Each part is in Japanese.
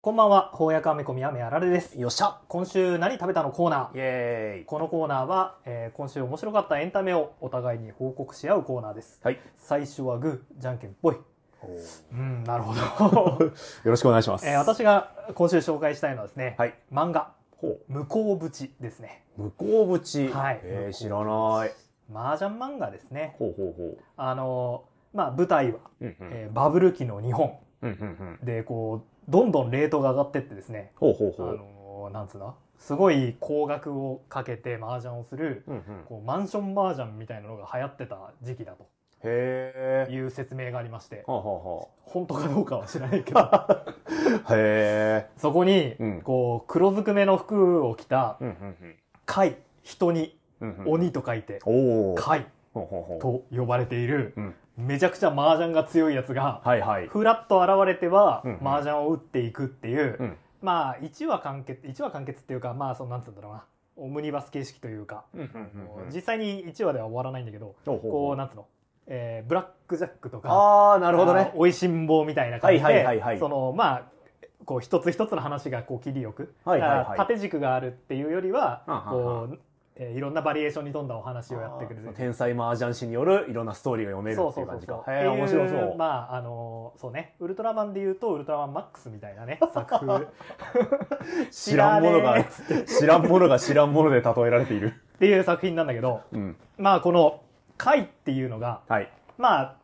こんばんは、翻訳アメコミはめあられです。よっしゃ今週何食べたのコーナー。イエーイこのコーナーは、えー今週面白かったエンタメをお互いに報告し合うコーナーです。はい。最初はグー、じゃんけんぽい。ようん、なるほど。ろしくお願いします。えー私が今週紹介したいのはですね、はい。漫画、ほ向こう淵ですね。う。向こう淵。はいえー、知らない。麻雀漫画ですね。ほうほうほう。あのーまあ舞台は、うんうん。えーバブル期の日本うんうんうん。で、こう、どんどんレートが上がってってですね、ほうほうほあう。のーなんつうの？すごい高額をかけて麻雀をする、うんうん。こうマンション麻雀みたいなのが流行ってた時期だとへえ。いう説明がありまして、はあは本当かどうかは知らないけど。へえ。そこにうん、こう、黒ずくめの服を着たうんうん貝、人にうん。うんうん。鬼と書いて。貝ほうほうほう。と呼ばれている、うん。めちゃくちゃ麻雀が強いやつが、はいはい。ふらっと現れてはうんうん。麻雀を打っていくっていう、うん。まあ1話完結1話完結っていうかまあそのなんつうんだろうな。オムニバス形式というか、うんうんうんうん。実際に1話では終わらないんだけど、ほうほうほう。こうなんつうの、えーブラックジャックとかああ、なるほどね。おいしん坊みたいな感じで、はいはいはいはい。そのまあこう一つ一つの話がこう切りよく、はいはいはい。縦軸があるっていうよりはこう、えーいろんなバリエーションに富んだお話をやってくれる天才麻雀師によるいろんなストーリーが読めるそうっていうう感じか。へえ、面白そうい。まああのそうねウルトラマンで言うとウルトラマンマックスみたいなね作風 知らんものが知らんものが知らんもので例えられている。っていう作品なんだけどうん。まあこの「貝」っていうのがはい。まあ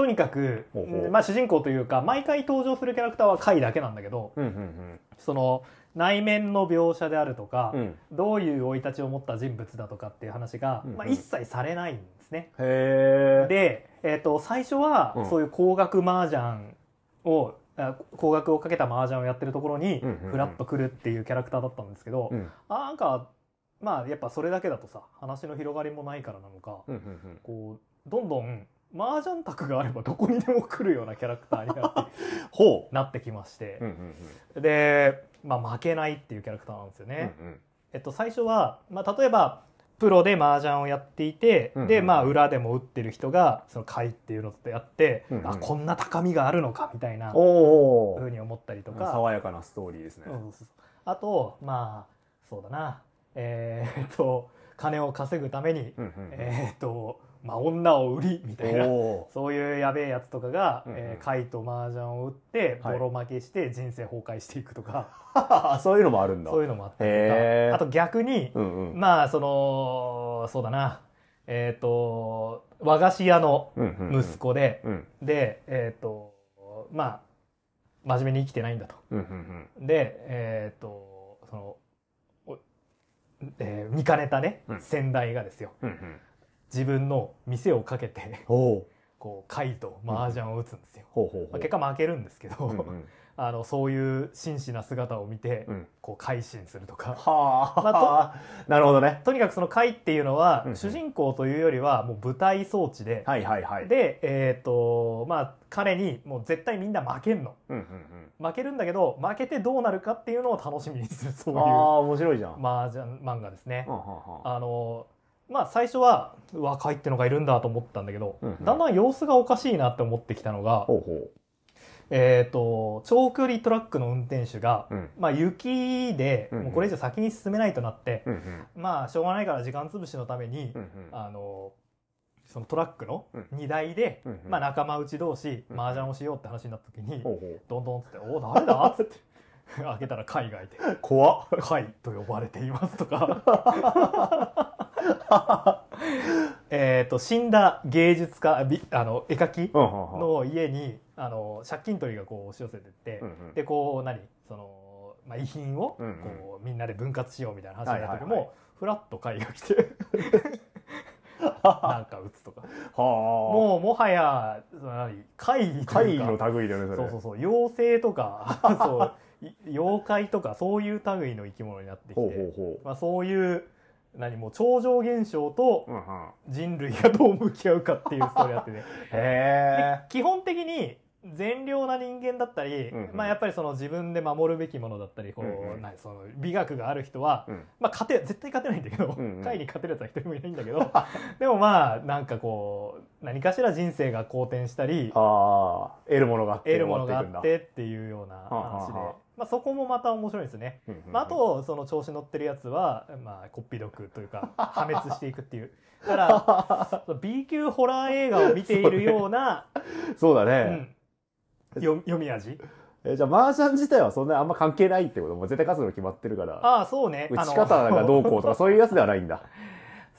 とにかくまあ、主人公というか毎回登場するキャラクターは貝だけなんだけどうんうんその内面の描写であるとか、うん。うん。どういう生い立ちを持った人物だとかっていう話が、うんうんまあ、一切されないんですね。で、えー、と最初はうんそういう高額麻雀を、あ高額をかけた麻雀をやってるところにうんうんうんフラッと来るっていうキャラクターだったんですけど、うん。あなんかまあやっぱそれだけだとさ話の広がりもないからなのか、うんうんこうどんどん麻雀卓があればどこにでも来るようなキャラクターになって ほなってきまして。う。うん、うん。で、まあ、負けないっていうキャラクターなんですようん。ね。うん。えっと、最初は、まあ、例えばプロで麻雀をやっていて、うんうんで、まあ、裏でも打ってる人がその会っていうのとやって、うんうんあこんな高みがあるのかみたいな。ふうに思ったりとか、爽やかなストーリーですね。あとまあそうだな。えーっと金を稼ぐために、うんうん。えーっと、まあ、女を売りみたいな。そういうやべえやつとかが、うんうんえー貝と麻雀を打ってはいボロ負けして人生崩壊していくとか、そういうのもあるんだ。そういうのもあったりとかあと逆に、うんうん。まあそのそうだなえっ、と和菓子屋のうんうんうん息。子で、うん。でえっ、とまあ真面目に生きてないんだと。うんうんうん。でえっ、とその、おえー見かねたね、うん先代がですようんうん。自分の店をかけて。こう貝と麻雀を打つんですよ。結果負けるんですけど、うんうん。あのそういう真摯な姿を見て、うん。こう改心するとかはあ、ま なるほどね。とにかくその貝っていうのは、うんうん主人公というよりはもう舞台装置で、はいはいはい。でえっ、とまあ彼にもう絶対みんな負けんのうんうん負けるんだけど負けてどうなるかっていうのを楽しみにするそううんいうああ、面白いじゃん。麻雀漫画ですねは。んはんはんあのまあ最初はうわ貝ってのがいるんだと思ったんだけど、うんうんだんだん様子がおかしいなって思ってきたのが、ほうほえっ、と長距離トラックの運転手が、う。うん。まあ、雪でもうこれ以上先に進めないとなって、うんうん。まあしょうがないから時間潰しのために、うんうん。あのそのトラックのうん荷台で、うんうんまあ、仲間内同士うん麻雀をしようって話になった時に、どんどんっつって「お誰だ?」っつって開けたら海外でう。怖っ。「貝と呼ばれています」とか えっと死んだ芸術家びあの絵描き。の家にあの借金取りがこう押し寄せてって、うんうん。でこう何？その、まあ、遺品をこうんうん。うみんなで分割しようみたいな話になった時も、はいはいはフラッと貝が来て なんか打つとか。はあ。もうもはやその何？怪異と怪異いうか。の類だよね、それ。そうそうそう。妖精とか そうい妖怪とかそういう類の生き物になってきてまあ、そういう何もう超常現象と。人類がどう向き合うかっていうストーリーやってね。へで基本的に善良な人間だったり、うんうん。まあやっぱりその自分で守るべきものだったりこう、うんうん。その美学がある人は、うん。まあ勝て絶対勝てないんだけど、うんうん。会に勝てるやつは一人もいないんだけど でもまあなんかこう何かしら人生が好転したりああ得るものがあって得るものがあってっていうような話で、はあはあはあまあ、そこもまた面白いですね。まあ、あとその調子乗ってるやつは、まあ、こっぴどくというか破滅していくっていう。だから B 級ホラー映画を見ているような、そうだうね、ん、よ読み味。えじゃあ麻雀自体はそんなあんま関係ないってこと？もう絶対勝つの決まってるから。ああそうね。打ち方がどうこうとかそういうやつではないんだ。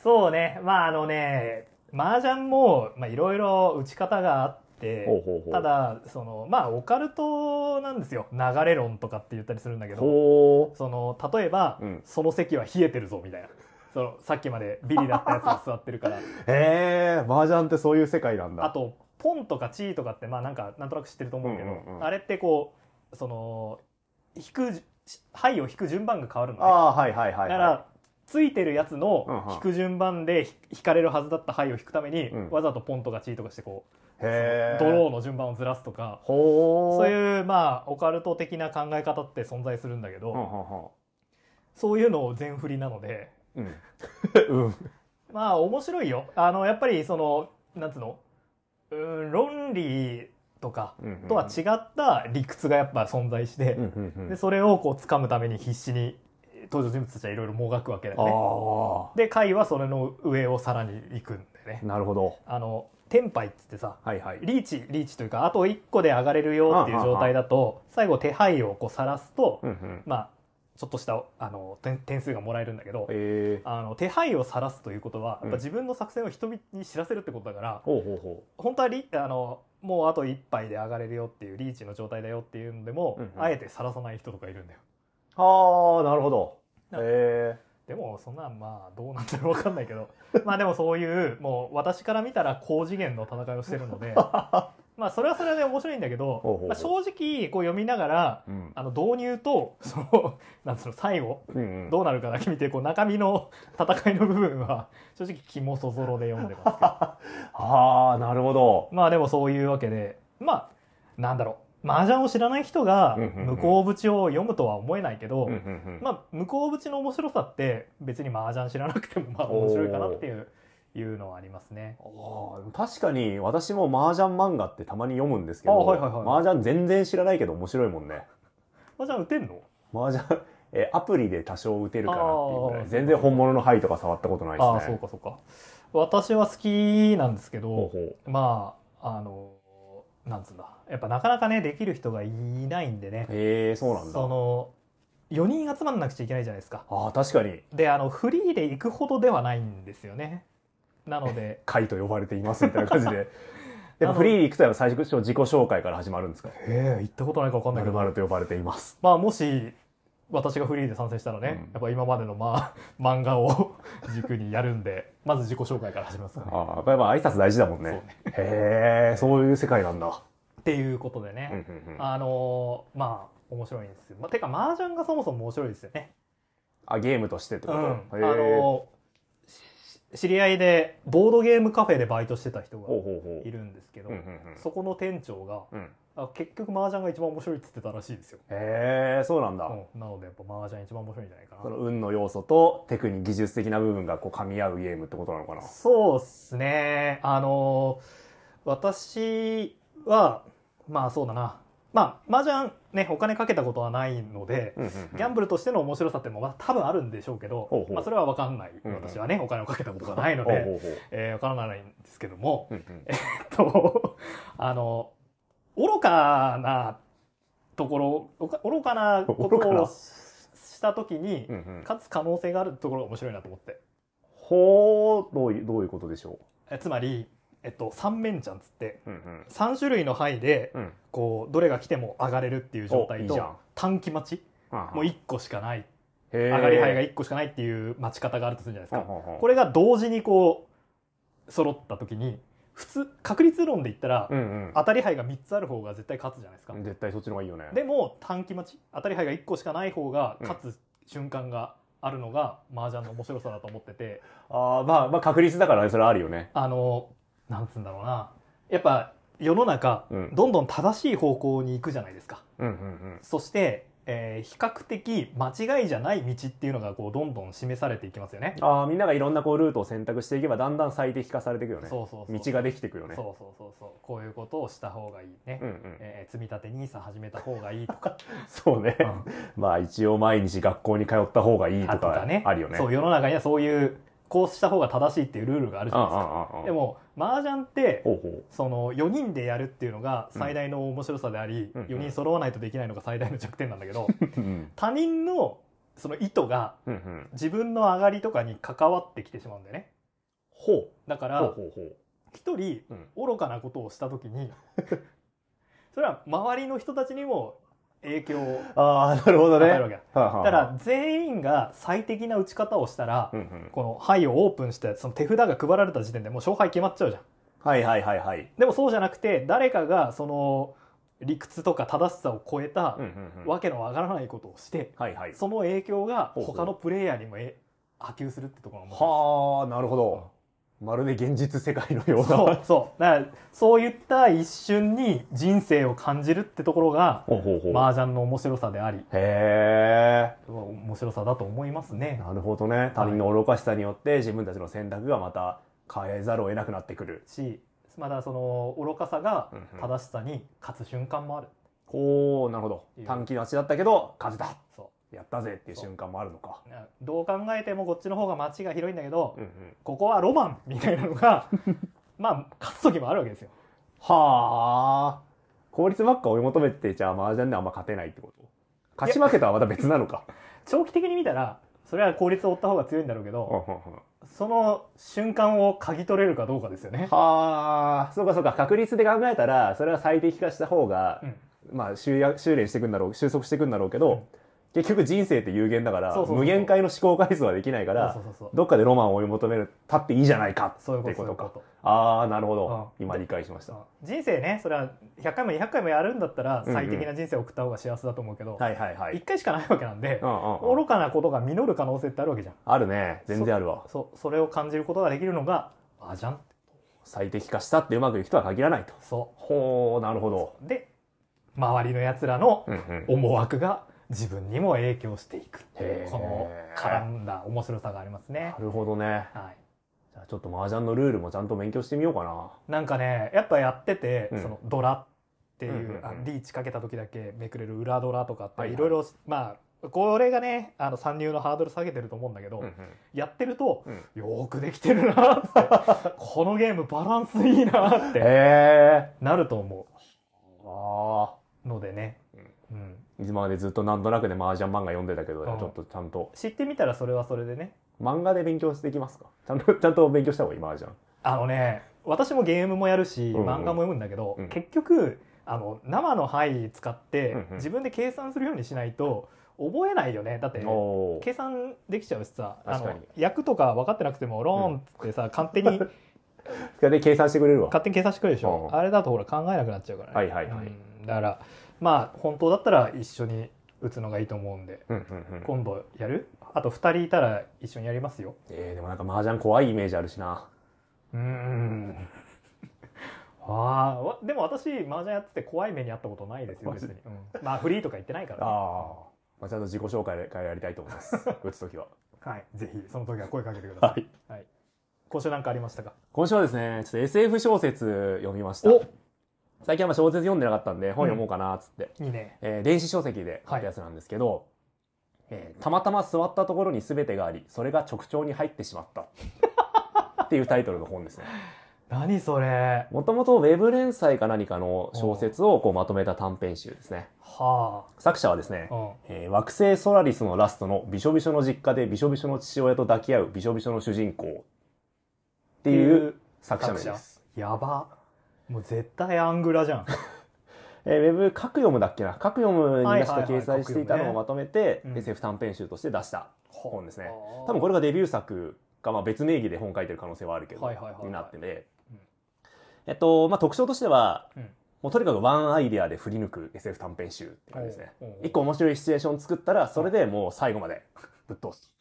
そうね。まああのね麻雀もまあいろいろ打ち方があってただそのまあオカルトなんですよ。流れ論とかって言ったりするんだけど。ほその例えば、うん。その席は冷えてるぞみたいな。そのさっきまでビリだったやつが座ってるから。うへえ麻雀ってそういう世界なんだ。あとポンとかチーとかってまあなんかなんとなく知ってると思うけど、うんうんうんあれってこうその引く牌を引く順番が変わるのね。ああはいはいはい、はだからついてるやつうんのうん。引く順番で引引かれるはずだった牌を引くために、うん。わざとポンとかチーとかしてこうドローの順番をずらすとかそういうまあオカルト的な考え方って存在するんだけど、そういうのを全振りなので うん。うん。うんまあ面白いよ。あのやっぱりそのなんつうのうーん論理とかうんとは違った理屈がやっぱ存在して、うんうんうん。でそれをこう掴むために必死に登場人物たちはいろいろもがくわけだよね。あで回はそれの上をさらに行くんだよね。あ。なるほど。あのテンパイっつってさはいはい。リーチリーチというかあと1個で上がれるよっていう状態だと最後手配をこう晒すと、うんうん。まあちょっとしたあの点点数がもらえるんだけど、へえあの手配を晒すということはやっうん。ぱ自分の作戦を人々に知らせるってことだから、ほうほうほ本当はリあのもうあと1杯で上がれるよっていうリーチの状態だよっていうのでも、うんうん。あえて晒さない人とかいるんだよ。うああなるほど。えでもそんなんまあどうなんだろう分かんないけど。まあでもそういうもう私から見たら高次元の戦いをしてるので。まあそれはそれで面白いんだけど正直こう読みながらうん。あの導入とそのなんつうの最後うんうん。どうなるかだけ見てこう中身の戦いの部分は正直肝そぞろで読んでます ああなるほど。まあでもそういうわけでまあなんだろう麻雀を知らない人が向こう淵を読むとは思えないけど、うんうんうん。まあ向こう淵の面白さって別に麻雀知らなくてもまあ面白いかなっていういうのはありますね。確かに私も麻雀漫画ってたまに読むんですけど、あはいはいはい。麻雀全然知らないけど面白いもんね。麻雀打てんの？麻雀えアプリで多少打てるかなっていうぐらい。全然本物の牌とか触ったことないですね。ああそうかそうか。私は好きなんですけど、まああのなんつうんだ。やっぱなかなかねできる人がいないんでね。へえそうなんだ。その4人集まんなくちゃいけないじゃないですか。ああ確かに。であのフリーで行くほどではないんですよね。なので。会と呼ばれていますみたいな感じで。でもフリーに行くと最初自己紹介から始まるんですか？ええ行ったことないか分かんないけど。まると呼ばれています。まあもし私がフリーで参戦したらね、うん。やっぱ今までの、まあ、漫画を 軸にやるんでまず自己紹介から始めますかね。ああやっぱり挨拶大事だもんね。ね。へえそういう世界なんだ。っていうことでうんね、うんうん。あのーまあ面白いんですよ、まあ、てか麻雀がそもそも面白いですよね。あゲームとしてってこと、うん、あへえのし知り合いでボードゲームカフェでバイトしてた人がほうほうほう。いるんですけど、うんうんうん。そこの店長がうんあ結局麻雀が一番面白いって言ってたらしいですよ、へえそうなんだ、うん、なのでやっぱ麻雀一番面白いんじゃないかな。その運の要素とテクニック技術的な部分がこう噛み合うゲームってことなのかな。そうですね。あの私はまあそうだな。まあ麻雀ねお金かけたことはないので、うんうんうん。ギャンブルとしての面白さってもまあ多分あるんでしょうけど、ほうほう。まあ、それは分かんない、うんうん。私はねお金をかけたことがないので、ほえー、分からないんですけども、うんうん。えっとあの愚かなところ愚かなことをしした時に勝つ可能性があるところが面白いなと思って。ほうどういうどういうことでしょえつまり、えっと、三面ちゃんつってううんうん。3種類の牌でうん。こうどれが来ても上がれるっていう状態とおいいじゃん。短期待ち。あもう1個しかない。上上がり牌が1個しかないっていう待ち方があるとするじゃないですか。ここれが同時にこう揃った時に普通確率論で言ったらうんうん。当たり牌が3つある方が絶対勝つじゃないですか。絶対そっちの方がいいよね。でも短期待ち当たり牌が1個しかない方が勝つ瞬間があるのが麻雀の面白さだと思ってて。あーまあまあ確率だからねそれあるよね。あのなんつうんだろうな。やっぱ世の中、うん。どんどん正しい方向に行くじゃないですか。うんうんうん。そして、えー比較的間違いじゃない道っていうのがこうどんどん示されていきますよね。ああみんながいろんなこうルートを選択していけばだんだん最適化されていくよねそうそうそう。道ができていくよねそうそうそうそう。こういうことをした方がいいね。うんうんえー積み立て NISA 始めた方がいいとか。そうね、まあ一応毎日学校に通った方がいいとか。あるよねそう、世の中にはそういう、こうした方が正しいっていうルールがあるじゃないですか。でも、麻雀って、その4人でやるっていうのが最大の面白さであり、うん4人揃わないとできないのが最大の弱点なんだけど、他人のその意図が自分の上がりとかに関わってきてしまうんだよね。ほう。だから、一人うん。愚かなことをした時に、それは周りの人たちにも影響をああなるほどね。わけ。だ。から全員が最適な打ち方をしたら、この牌をオープンしてその手札が配られた時点でもう勝敗決まっちゃうじゃん。はいはいはいはい。でもそうじゃなくて誰かがその理屈とか正しさを超えたわけのわからないことをして、はいはい。その影響が他のプレイヤーにもえ波及するってところが面白いはあなるほどまるで現実世界のような。そうそう。だからそういった一瞬に人生を感じるってところがほうほうほう。麻雀の面白さであり。へえ。面白さだと思いますね。なるほどね。他人の愚かしさによって自分たちの選択がまた変えざるを得なくなってくる。しまだその愚かさがうんうん。正しさに勝つ瞬間もある。ほうなるほど。短期の足だったけど勝てた。そやったぜっていう瞬間もあるのか。う。どう考えてもこっちの方が街が広いんだけど、うんうん。ここはロマンみたいなのが まあ勝つ時もあるわけですよ。はあ。効率ばっか追い求めてじゃあ麻雀であんま勝てないってこと？勝ち負けとはまた別なのか。長期的に見たらそれは効率を追った方が強いんだろうけど、その瞬間を嗅ぎ取れるかどうかですよね。はあ。そうかそうか。確率で考えたらそれは最適化した方が、うん。まあ修や修練していくんだろう収束していくんだろうけど、結局人生って有限だからそうそうそう無限回の思考回数はできないからそうそうそうそう。どっかでロマンを追い求めるたっていいじゃないかそういうってことか。こと。ああなるほど、うん。今理解しました、人生ねそれは100回も200回もやるんだったらうんうん。最適な人生を送った方が幸せだと思うけど、はいはいはい。1回しかないわけなんでう、んうんうん。愚かなことが実る可能性ってあるわけじゃん。あるね。全然あるわ。そうそれを感じることができるのが麻雀。最適化したってうまくいくとは限らないと。そほうなるほど。うで周りのやつらのうんうん。思惑が自分にも影響していくこの絡んだ面白さがありますね。な。るほどね。はい。じゃあちょっと麻雀のルールもちゃんと勉強してみようかな。なんかねやっぱやってて、うん。そのドラっていう,、うんうんうんあリーチかけた時だけめくれる裏ドラとかってはいはい。いろいろまあこれがねあの参入のハードル下げてると思うんだけど、うんうん。やってると、うん。よーくできてるなってこのゲームバランスいいなってへえなると思ああうのでね、うん、今までずっとなんとなくで麻雀漫画読んでたけど、うん。ちょっとちゃんと。知ってみたらそれはそれでね。漫画で勉強してきますか？ちゃんとちゃんと勉強した方がいい麻雀。あのね私もゲームもやるし、うんうん。漫画も読むんだけど、うん。結局あの生の牌使ってうんうん。自分で計算するようにしないと覚えないよね。だっておー。計算できちゃうしさあの確かに。役とか分かってなくてもローンってさ、勝手にそれで計算してくれるわ。勝手に計算してくれるでしょ、うん。あれだとほら考えなくなっちゃうからね、はいはいはい。うん。だからまあ本当だったら一緒に打つのがいいと思うんでうんうんうん。今度やる？あと2人いたら一緒にやりますよ。えー、でもなんか麻雀怖いイメージあるしな。うん。あでも私麻雀やってて怖い目にあったことないですよ別に、うん。まあフリーとか言ってないから、ね、あ、まあ、ちゃんと自己紹介からやりたいと思います。打つ時は。はい。ぜひその時は声かけてください、はい。はい、今週なんかありましたか？今週はですねちょっと SF 小説読みました。お最近はまあ小説読んでなかったんで本読もうかなっつって、いいね。えー電子書籍で買ったやつなんですけど、えーたまたま座ったところに全てがありそれが直腸に入ってしまった。っていうタイトルの本ですね。何それ。もともとウェブ連載か何かの小説をこうまとめた短編集ですね。は作者はですねあ、うん。えー惑星ソラリスのラストのびしょびしょの実家でびしょびしょの父親と抱き合うびしょびしょの主人公っていう作者名です。やばもう絶対アングラじゃん。えーウェブ各読むだっけな？各読むに出したはいはいはい掲載してい。たのをまとめて、うん。SF 短編集として出した本ですね。はあ多分これがデビュー作か、まあ、別名義で本書いてる可能性はあるけど、はいはいはいはい。になってて、うん。えっと、まあ、特徴としては、うん。もうとにかくワンアイデアで振り抜く SF 短編集って感じですね。一個面白いシチュエーション作ったら、それでもう最後までぶっ通す。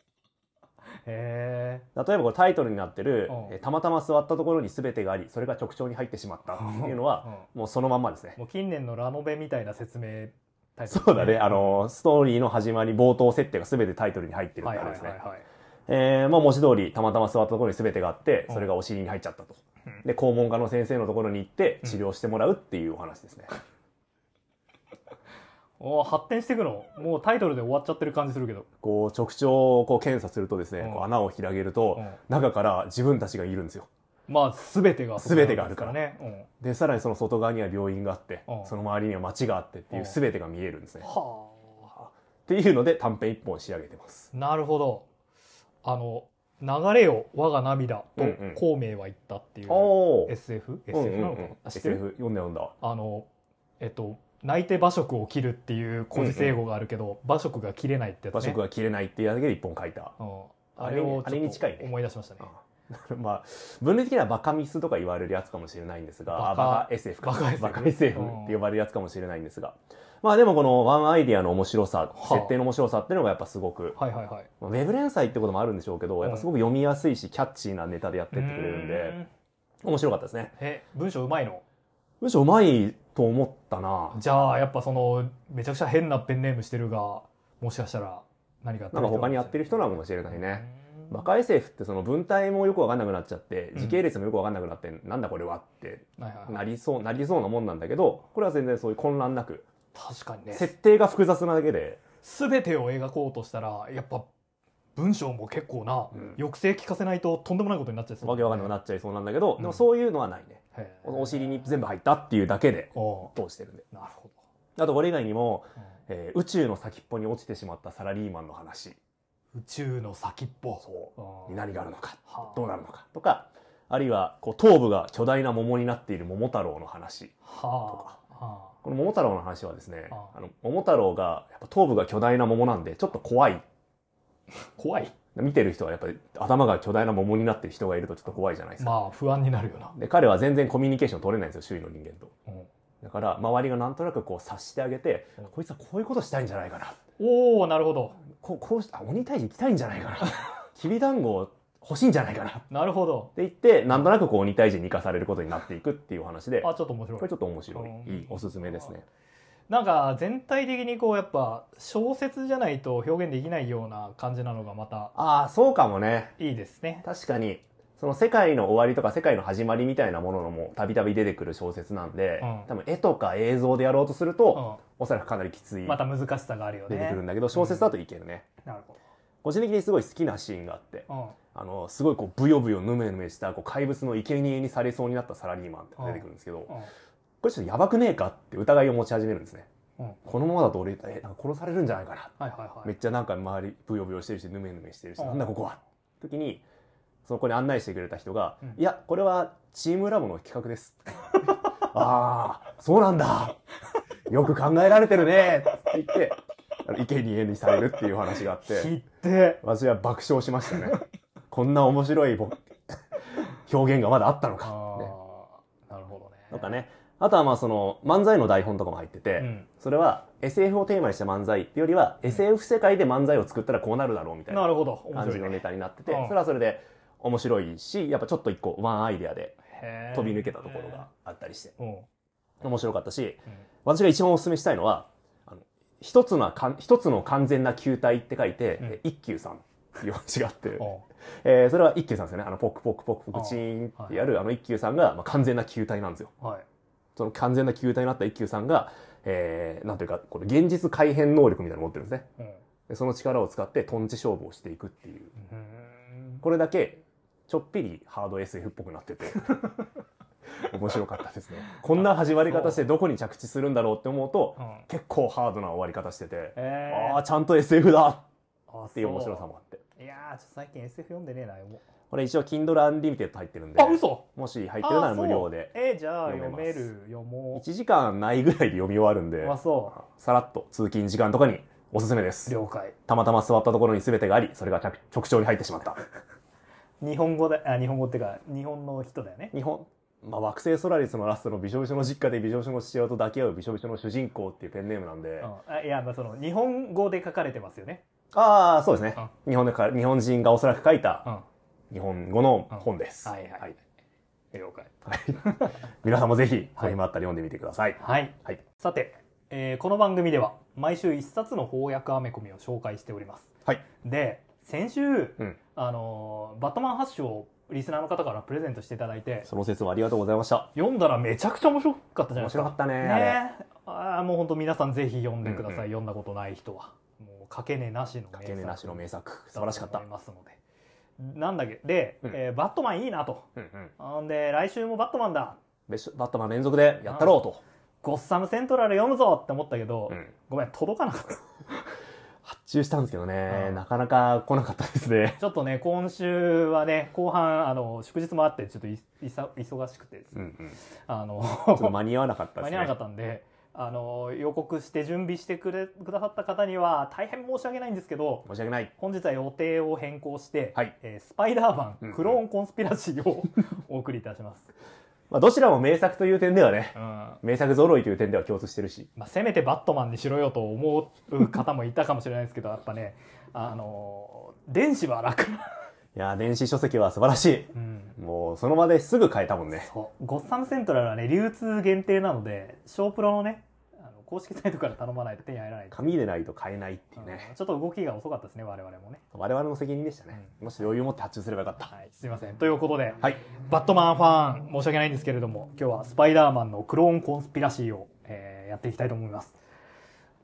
へ例えばこれタイトルになってるうん「えーたまたま座ったところに全てがありそれが直腸に入ってしまった」っていうのはえ、もうそのまんまですね。もう近年のラノベみたいな説明タイトルですそうだね。あのストーリーの始まり冒頭設定が全てタイトルに入ってるっはいてあれですねえーまあ文字通りたまたま座ったところに全てがあってそれがお尻に入っちゃったと。うん。で肛門科の先生のところに行って治療してもらうっていうお話ですねお発展していくの？もうタイトルで終わっちゃってる感じするけど、こう直腸をこう検査するとですねうん。こう穴を広げるとうん。中から自分たちがいるんですよ。まあ全てが全てがあるからね、うん。でさらにその外側には病院があってうん。その周りには街があってっていううん。全てが見えるんですね。はっていうので短編一本仕上げてます。あなるほど。あの流れよ我が涙とうんうん。孔明は言ったっていう SF?SF うんうんなのかうんな知ってる？SF 読んだ読んだ。あのえっと泣いて馬食を切るっていう古事成語があるけど、馬食が切れないってやつね。馬食が切れないっていうだけで一本書いた。うん。あれをあれに近いねちょっと思い出しましたね まあ分類的にはバカミスとか言われるやつかもしれないんですがバカ。SF か。バカ SF バカ SF って呼ばれるやつかもしれないんですが。まあでもこのワンアイディアの面白さはあ。設定の面白さっていうのがやっぱすごくはいはいはい。まあウェブ連載ってこともあるんでしょうけどやっぱすごく読みやすいしキャッチーなネタでやってってくれるんでん。面白かったですね。え文章うまいの？むしろうまいと思ったな。じゃあやっぱそのめちゃくちゃ変なペンネームしてるがもしかしたら何かなんか他にやってる人なのかもしれないね。バカ SF ってその文体もよくわかんなくなっちゃってうん。時系列もよくわかんなくなってなんだこれはってなりそうなりそうなもんなんだけどこれは全然そういう混乱なく。確かにね。設定が複雑なだけで。全てを描こうとしたらやっぱ文章も結構な、うん。抑制聞かせないととんでもないことになっちゃいそう。わけわかんなくなっちゃいそうなんだけど、うん。でもそういうのはないねへえお尻に全部入ったっていうだけでお通してるんで。うなるほあとこれ以外にも、ど、えー宇宙の先っぽに落ちてしまったサラリーマンの話。宇宙の先っぽ。そう。うんに何があるのか。はあ。どうなるのかとかあるいはこう頭部が巨大な桃になっている桃太郎の話はあ。はこの桃太郎の話はですねあ。あの桃太郎がやっぱ頭部が巨大な桃なんでちょっと怖い。あ怖い見てる人はやっぱり頭が巨大な桃になってる人がいるとちょっと怖いじゃないですか、まあ不安になるよな、で彼は全然コミュニケーション取れないんですよ周囲の人間とうん。だから周りがなんとなくこう察してあげて、うん。こいつはこういうことしたいんじゃないかなおおなるほど。こうこうしあ鬼退治行きたいんじゃないかな。きびだんご欲しいんじゃないかな。ってなるほど。言ってなんとなくこう鬼退治に生かされることになっていくっていうお話であちょっと面白い。これちょっと面白い。うん。いいおすすめですねなんか全体的にこうやっぱ小説じゃないと表現できないような感じなのがまたああそうかもね。いいですね。確かに。その世界の終わりとか世界の始まりみたいなもののもたびたび出てくる小説なんで、うん。多分絵とか映像でやろうとすると、うおそらくかなりきついん、また難しさがあるよね。出てくるんだけど、小説だといけるね、なるほ個人的にすごい好きなシーンがあってど、うん。あのすごいこうブヨブヨヌメヌメしたこう怪物の生贄にされそうになったサラリーマンって出てくるんですけど、これちょっとやばくねえかって疑いを持ち始めるんですね、うん。このままだと俺えなんか殺されるんじゃないかな、はいはいはい。めっちゃなんか周りブヨブヨしてるしヌメヌメしてるし、うん。なんだここは。時にそこに案内してくれた人が「うん。いやこれはチームラボの企画です」ああそうなんだ。よく考えられてるね。って言って生贄にされるっていう話があって。ひって私は爆笑しましたね。こんな面白いぼ表現がまだあったのあか、ね、ーなるほどね。とかねあとはまあその漫才の台本とかも入ってて、うん。それは SF をテーマにした漫才っていうよりは、SF 世界で漫才を作ったらこうなるだろうみたいな感じのネタになってて、うん。それはそれで面白いしやっぱちょっと一個ワンアイデアで飛び抜けたところがあったりして。うん。うん面白かったし私が一番お勧めしたいのはあの一つのかん一つの完全な球体って書いて、一休さんっていう話があって、うん。えーそれは一休さんですよね。あのポクポクポクポクチーンってやるあの一休さんが、まあ、完全な球体なんですよ。はいその完全な球体になった一休さんが、えーなんていうかこの現実改変能力みたいなのを持ってるんですね。うん。でその力を使ってトンチ勝負をしていくっていう。うん。これだけちょっぴりハード SF っぽくなってて 面白かったですね。こんな始まり方してどこに着地するんだろうって思うとうん。結構ハードな終わり方してて、えああちゃんと SF だあっていう面白さもあって。いやーちょっと最近 SF 読んでねえなもこれ一応 Kindle Unlimited 入ってるんであ嘘。もし入ってるなら無料でえーじゃあ読読める読も1時間ないぐらいで読み終わるんでうあそさらっと通勤時間とかにおすすめです。う了解。たまたま座ったところに全てがありそれが直直腸に入ってしまった。日本語だあ日本語っていうか日本の人だよね。日本、まあ、惑星ソラリスのラストのびしょびしょの実家でびしょびしょの父親と抱き合うびしょびしょの主人公っていうペンネームなんで、うん。あいやまあその日本語で書かれてますよね。ああ、そうですね。日本でか、日本人がおそらく書いたうん。日本語の本です。はいはいはい。了解。はい 皆さんもぜひ、これもあったら読んでみてください。はい。はい。さて、えーこの番組では毎週一冊の翻訳アメコミを紹介しております。はい。で、先週、うん。あのーバットマン8章をリスナーの方からプレゼントしていただいて、その説もありがとうございました。読んだらめちゃくちゃ面白かったじゃない面ですか。白かったね。ねあーもう本当皆さんぜひ読んでください、うんうん読んだことない人はもうかけねなしの名かけねなしの名作。素晴らしかったますのでなんだっけ？で、うんえーバットマンいいなとうんうん。ほんで来週もバットマンだバットマン連続でやったろうと。ゴッサムセントラル読むぞって思ったけど、うん。ごめん届かなかった 発注したんですけどね、うんなかなか来なかったですね。ちょっとね今週はね後半あの祝日もあってちょっといいさ忙しくてですね、うんうん。ちあのょっと間に合わなかったですね。間に合わなかったんであの予告して準備してくれくださった方には大変申し訳ないんですけど申し訳ない。本日は予定を変更して、はい。えースパイダーマうんンクローンコンスピラシーを お送りいたします、まあ、どちらも名作という点ではね、うん。ま名作揃いという点では共通してるし。あ、せめてバットマンにしろよと思う方もいたかもしれないですけどやっぱねあのー電子は楽。な、いやー、電子書籍は素晴らしうんい。もう、その場ですぐ買えたもんね。そうゴッサムセントラルはね流通限定なのでショープロのねあの公式サイトから頼まないと手に入らない紙でないと買えないっていううんね。ちょっと動きが遅かったですね我々もね、我々の責任でしたね。もし余裕を持って発注すればよかった。はい、すいませんということではい。バットマンファン申し訳ないんですけれども今日はスパイダーマンのクローンコンスピラシーを、えーやっていきたいと思います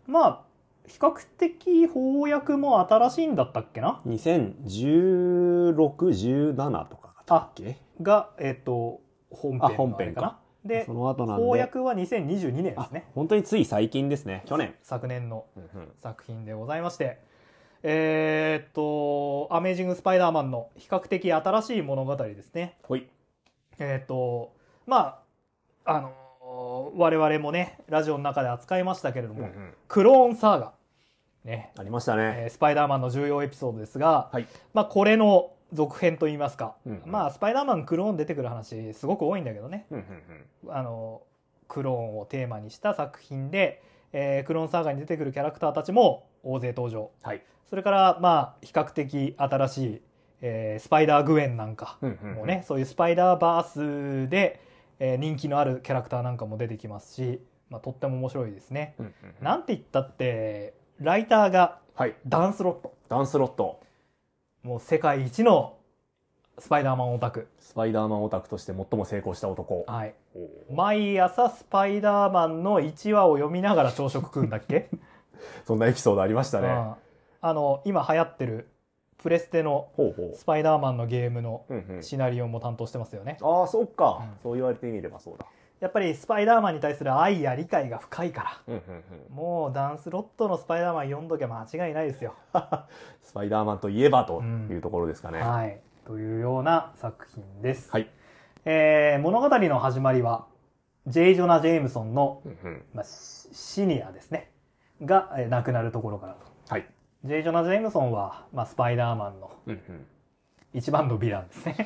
まあ比較的翻訳も新しいんだったっけな？2016、17とかだっけ？がえっ、と本編本編か。なでその後なんで。翻訳は2022年であすね。本当につい最近ですね。去年。昨年のうんうん。作品でございまして。えーっと「アメージング・スパイダーマン」の比較的新しい物語ですね。ほい。えーっとまああの我々もねラジオの中で扱いましたけれども、クローンサーガね、ありましたね。えースパイダーマンの重要エピソードですが、はい。まあこれの続編といいますか、うんうんまあスパイダーマンクローン出てくる話すごく多いんだけどねうんうんうんあのクローンをテーマにした作品で、えークローンサーガに出てくるキャラクターたちも大勢登場はい。それからまあ比較的新しい、えースパイダーグエンなんかうんうんうんもうね、そういうスパイダーバースで、えー人気のあるキャラクターなんかも出てきますし、まあ、とっても面白いですね。うんうんうんなんて言ったってライターがはい。ダンスロットダンスロット。もう世界一のスパイダーマンオタク、スパイダーマンオタクとして最も成功した男。はい、毎朝スパイダーマンの1話を読みながら朝食食うんだっけ、そんなエピソードありましたね。うんあの今流行ってるプレステのスパイダーマンのゲームの。シナリオも担当してますよね。ああ、そっか、うんそう言われてみればそうだ。やっぱりスパイダーマンに対する愛や理解が深いから。うんうんうん。もうダンスロットのスパイダーマン読んどきゃ間違いないですよ。スパイダーマンといえばというところですかね。はい。というような作品です。はい。えー物語の始まりは、ジェイ・ジョナ・ジェームソンの、うんうんまあ、シシニアですね。が、えー亡くなるところからと。はい。ジェイ・ジョナ・ジェームソンは、まあ、スパイダーマンのうんうん一番のヴィランですね。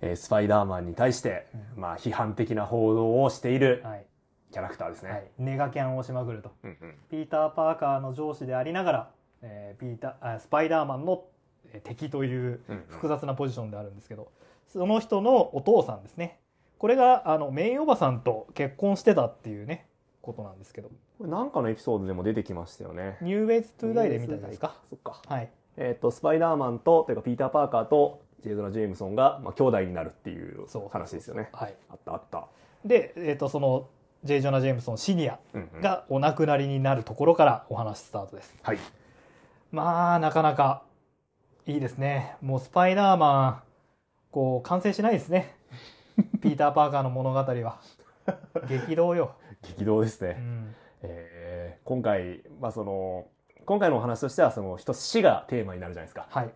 えースパイダーマンに対して、まあ、批判的な報道をしているはい。キャラクターですね。はい。ネガキャンをしまくると。うんうんピーター・パーカーの上司でありながら、えーピーターあスパイダーマンのえー敵といううんうん複雑なポジションであるんですけど、その人のお父さんですねこれがあのメインおばさんと結婚してたっていうねことなんですけどこれなんかのエピソードでも出てきましたよね。「ニューウェイズ・トゥ・ダイ」で見たじゃないですか？そっか。はい、えっ、と、スパイダーマンと、というか、ピーター・パーカーと、ジェイドラ・ジェームソンが、まあ、兄弟になるっていう話ですよね。はい、あったあった。で、えー、とそのジェイ・ジョナ・ジェームソンシニアがお亡くなりになるところからお話スタートです。はい。まあなかなかいいですねもうスパイダーマンこう完成しないですね ピーター・パーカーの物語は 激動よ、激動ですね。うん、えー今回、まあ、その、今回のお話としては、その、人死がテーマになるじゃないですか。はい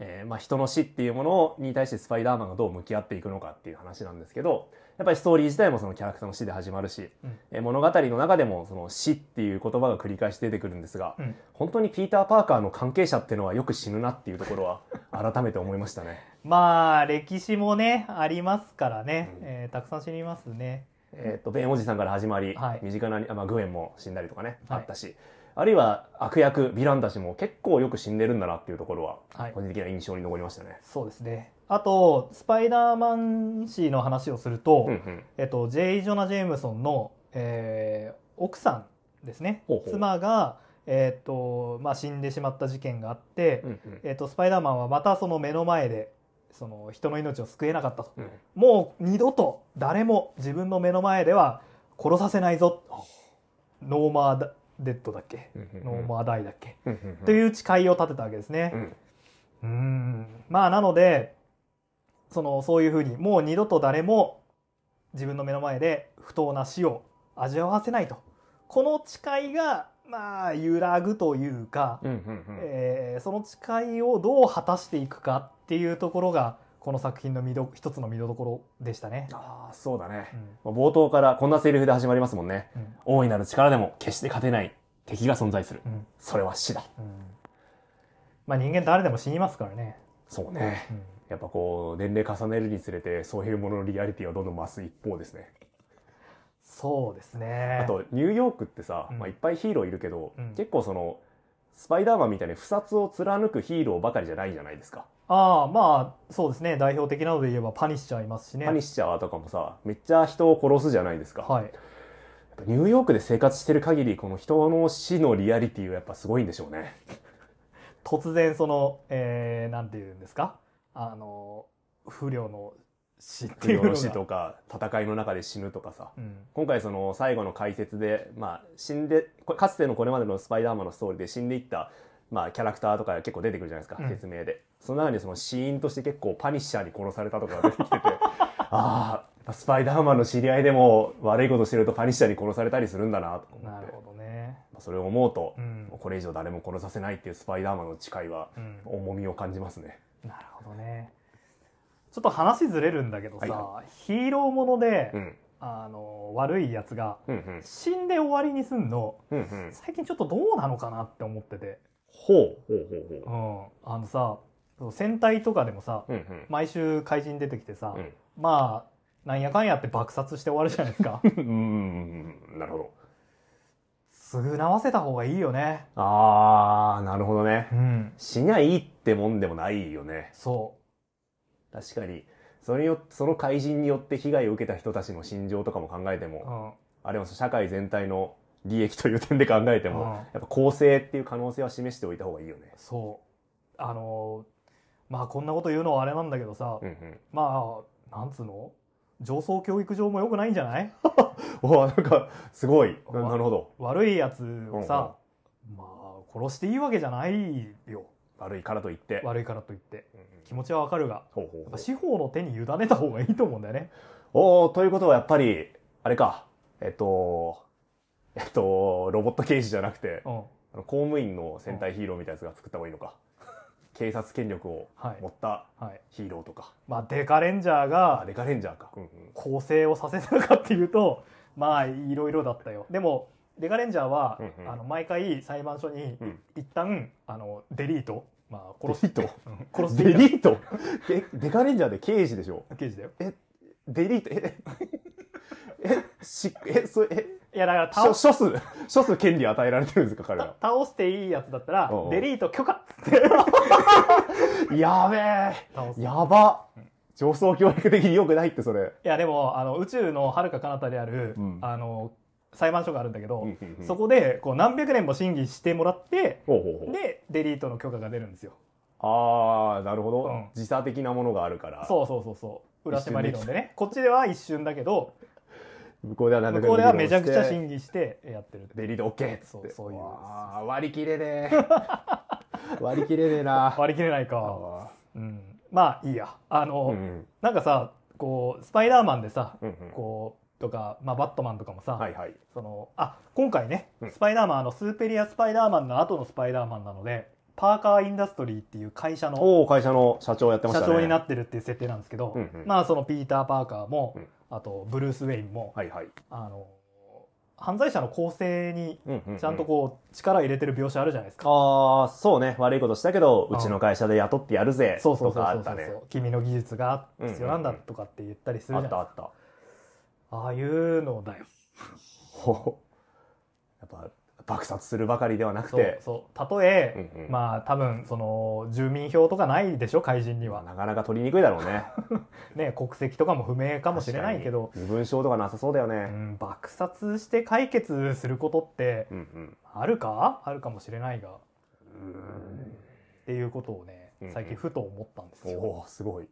えーまあ、人の死っていうものに対してスパイダーマンがどう向き合っていくのかっていう話なんですけど、やっぱりストーリー自体もそのキャラクターの死で始まるし、うん。えー物語の中でもその死っていう言葉が繰り返し出てくるんですが、うん。本当にピーター・パーカーの関係者っていうのはよく死ぬなっていうところは 改めて思いましたね。まあ歴史もねありますからね、うん。えーたくさん死にますね。えっ、と、ベンおじさんから始まり、はい。身近な、あまあ、グエンも死んだりとかね、はい。あったし、あるいは悪役、ヴィランたちも結構よく死んでるんだなっていうところは、はい。個人的な印象に残りましたね。そうですね。あとスパイダーマン氏の話をすると、うんうん。えっと、ジェイ・ジョナ・ジェームソンの、えー奥さんですね。妻が、えっとまあ、死んでしまった事件があって、うんうん。えっと、スパイダーマンはまたその目の前でその人の命を救えなかったと。うん。もう二度と誰も自分の目の前では殺させないぞ。 No more dead だっけ？ No more die だっけ？という誓いを立てたわけですね。うん。ん。まあなのでそのそういうふうにもう二度と誰も自分の目の前で不当な死を味わわせないと。この誓いがまあ揺らぐというか、えーその誓いをどう果たしていくかっていうところがこの作品の見ど一つの見どころでしたね。ああ、そうだねう。ん冒頭からこんなセリフで始まりますもんね。うん大いなる力でも決して勝てない敵が存在する。うんそれは死だ。うんまあ人間誰でも死にますからね。そうね。うんやっぱこう、年齢重ねるにつれて、そういうもののリアリティはどんどん増す一方ですね。そうですね。あと、ニューヨークってさ、うんまあ、いっぱいヒーローいるけど、うん結構その、スパイダーマンみたいに不殺を貫くヒーローばかりじゃないじゃないですか。ああまあそうですね代表的なので言えばパニッシャーいますしね。パニッシャーとかもさ、めっちゃ人を殺すじゃないですか。はい。ニューヨークで生活してる限り、この人の死のリアリティはやっぱすごいんでしょうね。突然その、えー、なんて言うんですか？あの不慮の死って不いうのが良の死とか、戦いの中で死ぬとかさ。うん今回その最後の解説で、まあ、死んでこかつてのこれまでのスパイダーマンのストーリーで死んでいった、まあ、キャラクターとか結構出てくるじゃないですか、うん説明でその中にその死因として結構パニッシャーに殺されたとかが出てきてて ああスパイダーマンの知り合いでも悪いことしてるとパニッシャーに殺されたりするんだなと思ってなるほどね。まあそれを思うとう、ん。これ以上誰も殺させないっていうスパイダーマンの誓いはうん、重みを感じますね。なるほどね。ちょっと話ずれるんだけどさ、はいヒーローもので、うんあの悪いやつがうんうん死んで終わりにすんのうんうん最近ちょっとどうなのかなって思ってて、ほうほうほううほん、あのさ戦隊とかでもさう。うんうん毎週怪人出てきてさ、うんまあなんやかんやって爆殺して終わるじゃないですか うんなるほど。償わせた方がいいよねああ、なるほどね。うん死にゃいいってもんでもないよね。そ確かに。それによその怪人によって被害を受けた人たちの心情とかも考えてう、うも、ん、あるいは社会全体の利益という点で考えても、うんやっぱ公正っていう可能性は示しておいた方がいいよね。そうあのまあこんなこと言うのはあれなんだけどさ、うんうん。まあなんつうの？上層教育上も良くないんじゃない？おなんか、すごい。なるほど。悪いやつをさ、まあ殺していいわけじゃないよ悪いからといって。悪いからといってうんうん気持ちはわかるがほう司法の手に委ねた方がいいと思うんだよねおーということはやっぱり、あれか。えっと、えっと、ロボット刑事じゃなくて、うん。あの公務員の戦隊ヒーローみたいなやつが作った方がいいのか。警察権力をはい。持ったはい。ヒーローとか。まあデカレンジャーあ、がデカレンジャーか。うんうん。構成をさせたのかっていうとまあいろいろだったよ。でもデカレンジャーは、うんうん。あの毎回裁判所に、うん。一旦あのデリート。まあ殺しデリート？うん。殺してデリート？デデカレンジャーで刑事でしょ？刑事だよ。デリート？え、え、し、え、それ、え、いやだから処倒処す、処す権利与えられてるんですか、彼は。倒していいやつだったらデリート許可っつって。やべえ。倒す。いやば。上層教育的に良くないって、それ。やでもあの宇宙の遥か彼方である、うん。あの裁判所があるんだけど、そこでこう何百年も審議してもらってほうほうほう。でデリートの許可が出るんですよ。ああ、なるほど、うん。時差的なものがあるから。そうそうそうそう。浦島理論でね。こっちでは一瞬だけど向こうでは何向こうではめちゃくちゃ議審議してやってるデリート OK っつって。そうそういう割り切れねえ。割り切れねえな。割り切れないか、あうん、まあいいや。あーの、うんなんかさこうスパイダーマンでさうんうん。こうとか、まあ、バットマンとかもさ、はいはい。そのあ今回ね、うん。スパイダーマンあのスーペリアスパイダーマンの後のスパイダーマンなのでパーカーインダストリーっていう会社の会社の社長やってましたね。社長になってるっていう設定なんですけど、うんうん。まあそのピーター・パーカーも、うんあとブルース・ウェインも、はいはい。あの犯罪者の構成にうんうんうんちゃんとこう力入れてる描写あるじゃないですか。ああ、そうね。悪いことしたけど、うんうちの会社で雇ってやるぜ。そうそうそうとかそうそう、あったね。君の技術が必要なんだうんうんうんとかって言ったりするあじゃないですか。ったあった。ああいうのだよ。やっぱ、爆殺するばかりではなくて、そうたとえ、うんうん。まあ多分その住民票とかないでしょ怪人には。なかなか取りにくいだろうね。ね国籍とかも不明かもしれないけど、身分証とかなさそうだようね。ん、爆殺して解決することってうんうん。あるか？あるかもしれないが。っうん。ていうことをねうんうん最近ふと思ったんですよ、おおすごい。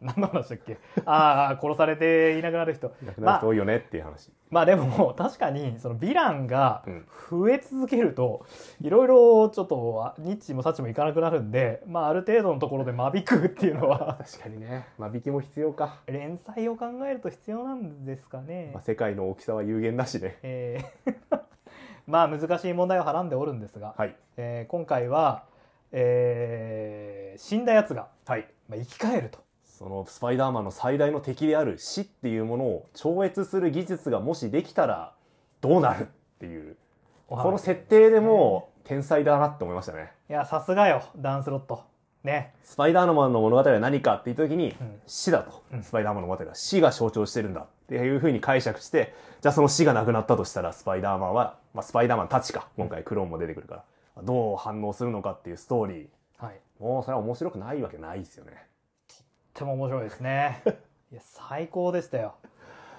何の話だっけ？ああ殺されていなくなる人いなくなる人多いよねっていう話。まあでも確かにそのヴィランがうん増え続けるといろいろちょっとあニッチもサッチもいかなくなるんで、まあ、ある程度のところで間引くっていうのは確かにね。間引きも必要か。連載を考えると必要なんですかねまあ、。世界の大きさは有限だしね。えー まあ難しい問題をはらんでおるんですが、はい。えー今回は、えー死んだやつが、はい。まあ、生き返ると。そのスパイダーマンの最大の敵である死っていうものを超越する技術がもしできたらどうなるっていう。この設定でもう天才だなって思いましたね。いやさすがよダンスロット。ね。スパイダーマンの物語は何かって言った時に、うん死だと、うんスパイダーマンの物語は死が象徴してるんだっていうふうに解釈して、じゃあその死がなくなったとしたらスパイダーマンは、まあ、スパイダーマンたちか、今回クローンも出てくるから、どう反応するのかっていうストーリー。はい。もうそれは面白くないわけないですよね。とても面白いですね。いや最高でしたよ。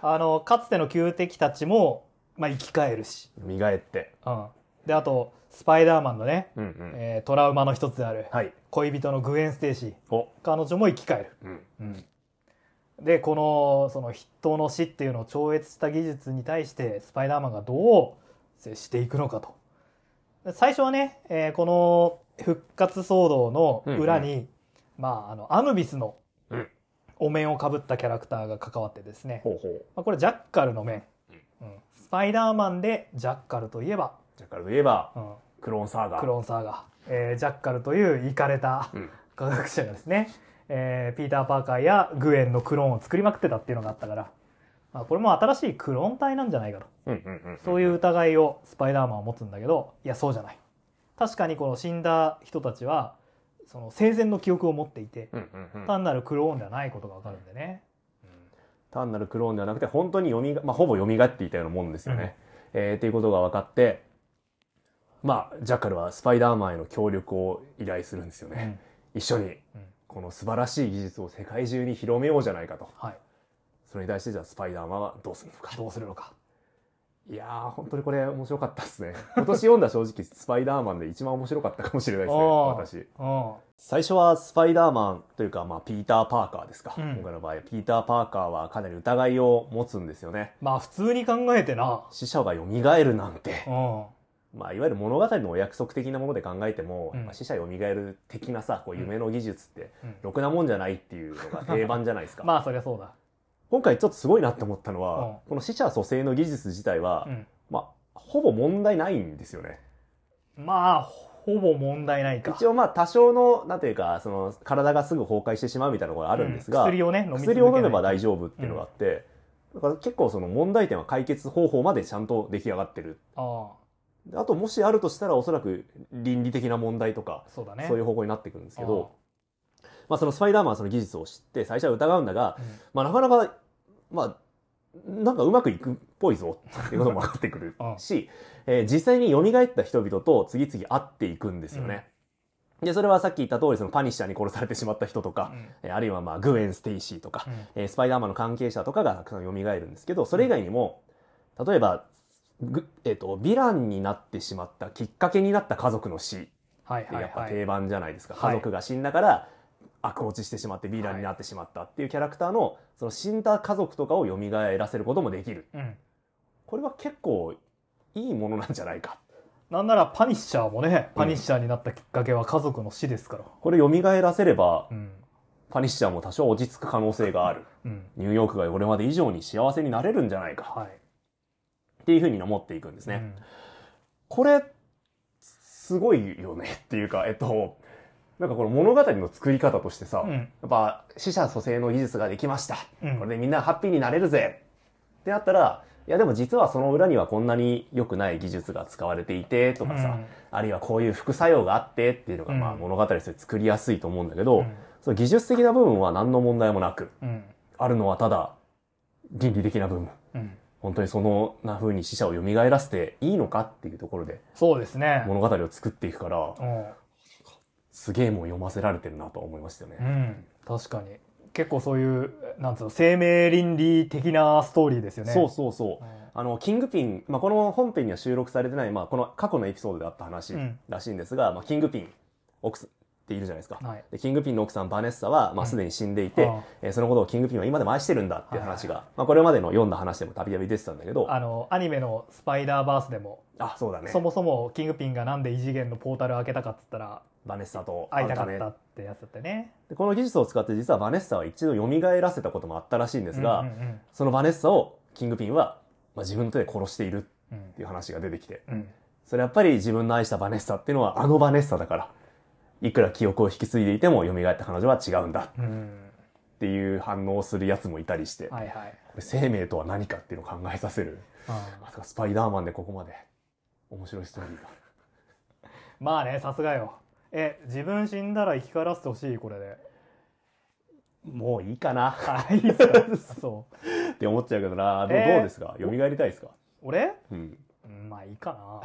あのかつての旧敵たちも、まあ、生き返るし。蘇って。うん。であとスパイダーマンのね、うんうん。えートラウマの一つであるはい。恋人のグエン・ステイシー。お。彼女も生き返る。うん。うん、でこのその人の死っていうのを超越した技術に対してスパイダーマンがどう接していくのかと最初はね、えーこの復活騒動の裏に、まあ、あのアヌビスのうんお面をかぶったキャラクターが関わってですね、ほうほう。まあ、これジャッカルの面、うん。スパイダーマンでジャッカルといえば、じゃあからといえば、うん。クローンサーガー。クローンサーガー、えージャッカルというイかれたうん。科学者がですね、えーピーター・パーカーやグエンのクローンを作りまくってたっていうのがあったから、まあ、これも新しいクローン体なんじゃないかと。うんうんうん。そういう疑いをスパイダーマンは持つんだけどいやそうじゃない。確かにこの死んだ人たちはその生前の記憶を持っていてうんうんうん。単なるクローンではないことがわかるんでね、単なるクローンではなくて、本当に蘇が、まあ、ほぼ蘇っていたようなもんですよね。えーっていうことが分かって、まあ、ジャッカルはスパイダーマンへの協力を依頼するんですようんね。一緒に、うんこの素晴らしい技術を世界中に広めようじゃないかと。はいそれに対して、じゃあスパイダーマンはどうするのか。どうするのかいやー、本当にこれ面白かったですね。今年読んだ正直、スパイダーマンで一番面白かったかもしれないですね、私。うん最初はスパイダーマンというか、まあ、ピーター・パーカーですか。うん今回の場合、ピーター・パーカーはかなり疑いを持つんですよね。まあ普通に考えてな死者が蘇るなんてう。んまあ、いわゆる物語のお約束的なもので考えても、うんまあ死者蘇る的なさ、こう夢の技術って、うんろくなもんじゃないっていうのが定番じゃないですか。まあそりゃそうだ今回ちょっとすごいなって思ったのは、うん。この死者蘇生の技術自体は、うん。まあ、ほぼ問題ないんですよね。まあほぼ問題ないか。一応まあ多少の、なんていうか、その体がすぐ崩壊してしまうみたいなことがあるんですが、うん薬をね飲薬を飲めば大丈夫っていうのがあって、だから結構その問題点は解決方法までちゃんと出来上がってる。あであともしあるとしたらおそらく倫理的な問題とか、あそうだね。そういう方向になってくるんですけど、まあそのスパイダーマンはその技術を知って最初は疑うんだが、うん。まあなかなか、まあ、なんかうまくいくっぽいぞっていうことも分かってくる うんし、えー実際に蘇った人々と次々会っていくんですよね。で、それはさっき言った通りそのパニッシャーに殺されてしまった人とか、えーあるいはまあグウェン・ステイシーとか、うん。えースパイダーマンの関係者とかがたくさん蘇るんですけど、それ以外にも、例えば、ぐえっ、と、ヴィランになってしまったきっかけになった家族の死。はいってやっぱ定番じゃないですか。はい。家族が死んだから悪落ちしてしまってヴィランになってしまったっていうキャラクターの、その死んだ家族とかを蘇らせることもできる。うんこれは結構いいものなんじゃないか。なんならパニッシャーもねパニッシャーになったきっかけは家族の死ですからこれ蘇らせれば、うんパニッシャーも多少落ち着く可能性がある。うんニューヨークがこれまで以上に幸せになれるんじゃないか。はいっていうふうに思っていくんですね。うんこれ、すごいよねっていうか、えっと、なんかこの物語の作り方としてさ、うんやっぱ死者蘇生の技術ができました。うんこれでみんなハッピーになれるぜってなったら、いやでも実はその裏にはこんなに良くない技術が使われていてとかさ、うんあるいはこういう副作用があってっていうのがまあうん物語として作りやすいと思うんだけど、うんその技術的な部分は何の問題もなく、うんあるのはただ倫理的な部分。うん本当にそのな風に死者を蘇らせていいのかっていうところでそうですね。物語を作っていくから、うん。すげえもう読ませられてるなと思いましたようね。ん。確かに。結構そういう、なんつうの、生命倫理的なストーリーですよね。そうそうそう。うんあの、キングピン、まあ、この本編には収録されてない、まあ、この過去のエピソードであった話うんらしいんですが、まあ、キングピン、奥さんっているじゃないですか。はい。で、キングピンの奥さん、バネッサは、まあ、うんすでに死んでいて、ああえーそのことをキングピンは今でも愛してるんだっていう話が、まあ、これまでの読んだ話でもたびたび出てたんだけど、ああの、アニメのスパイダーバースでも、そうだねそ。もそもキングピンがなんで異次元のポータル開けたかっつったら、バネッサと会いたかったってやつだったね。でこの技術を使って実はバネッサは一度蘇らせたこともあったらしいんですが、うんうんそのバネッサをキングピンは、まあ、自分の手で殺しているうんっていう話が出てきて、うんそれやっぱり自分の愛したバネッサっていうのはあのバネッサだから、いくら記憶を引き継いでいても蘇った彼女は違うんだうん。うん。っていう反応をするやつもいたりして、はいはい。これ生命とは何かっていうのを考えさせる。うんまさかスパイダーマンでここまで面白いストーリーが。まあね、さすがよ。え、自分死んだら生き返らせてほしい、これで。もういいかなはい、いいっすか？そう。って思っちゃうけどな。どうえーどうですか？蘇りたいですか？俺？うん。うんまあいいかな。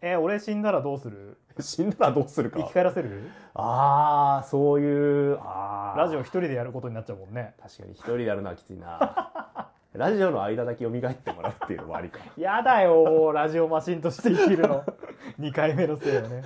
え、俺死んだらどうする？死んだらどうするか生き返らせる？ああ、そういう、ああ。ラジオ一人でやることになっちゃうもんね。確かに一人でやるのはきついな。ラジオの間だけ蘇ってもらうっていうのもありか。やだよ、ラジオマシンとして生きるの。2回目のせいよね。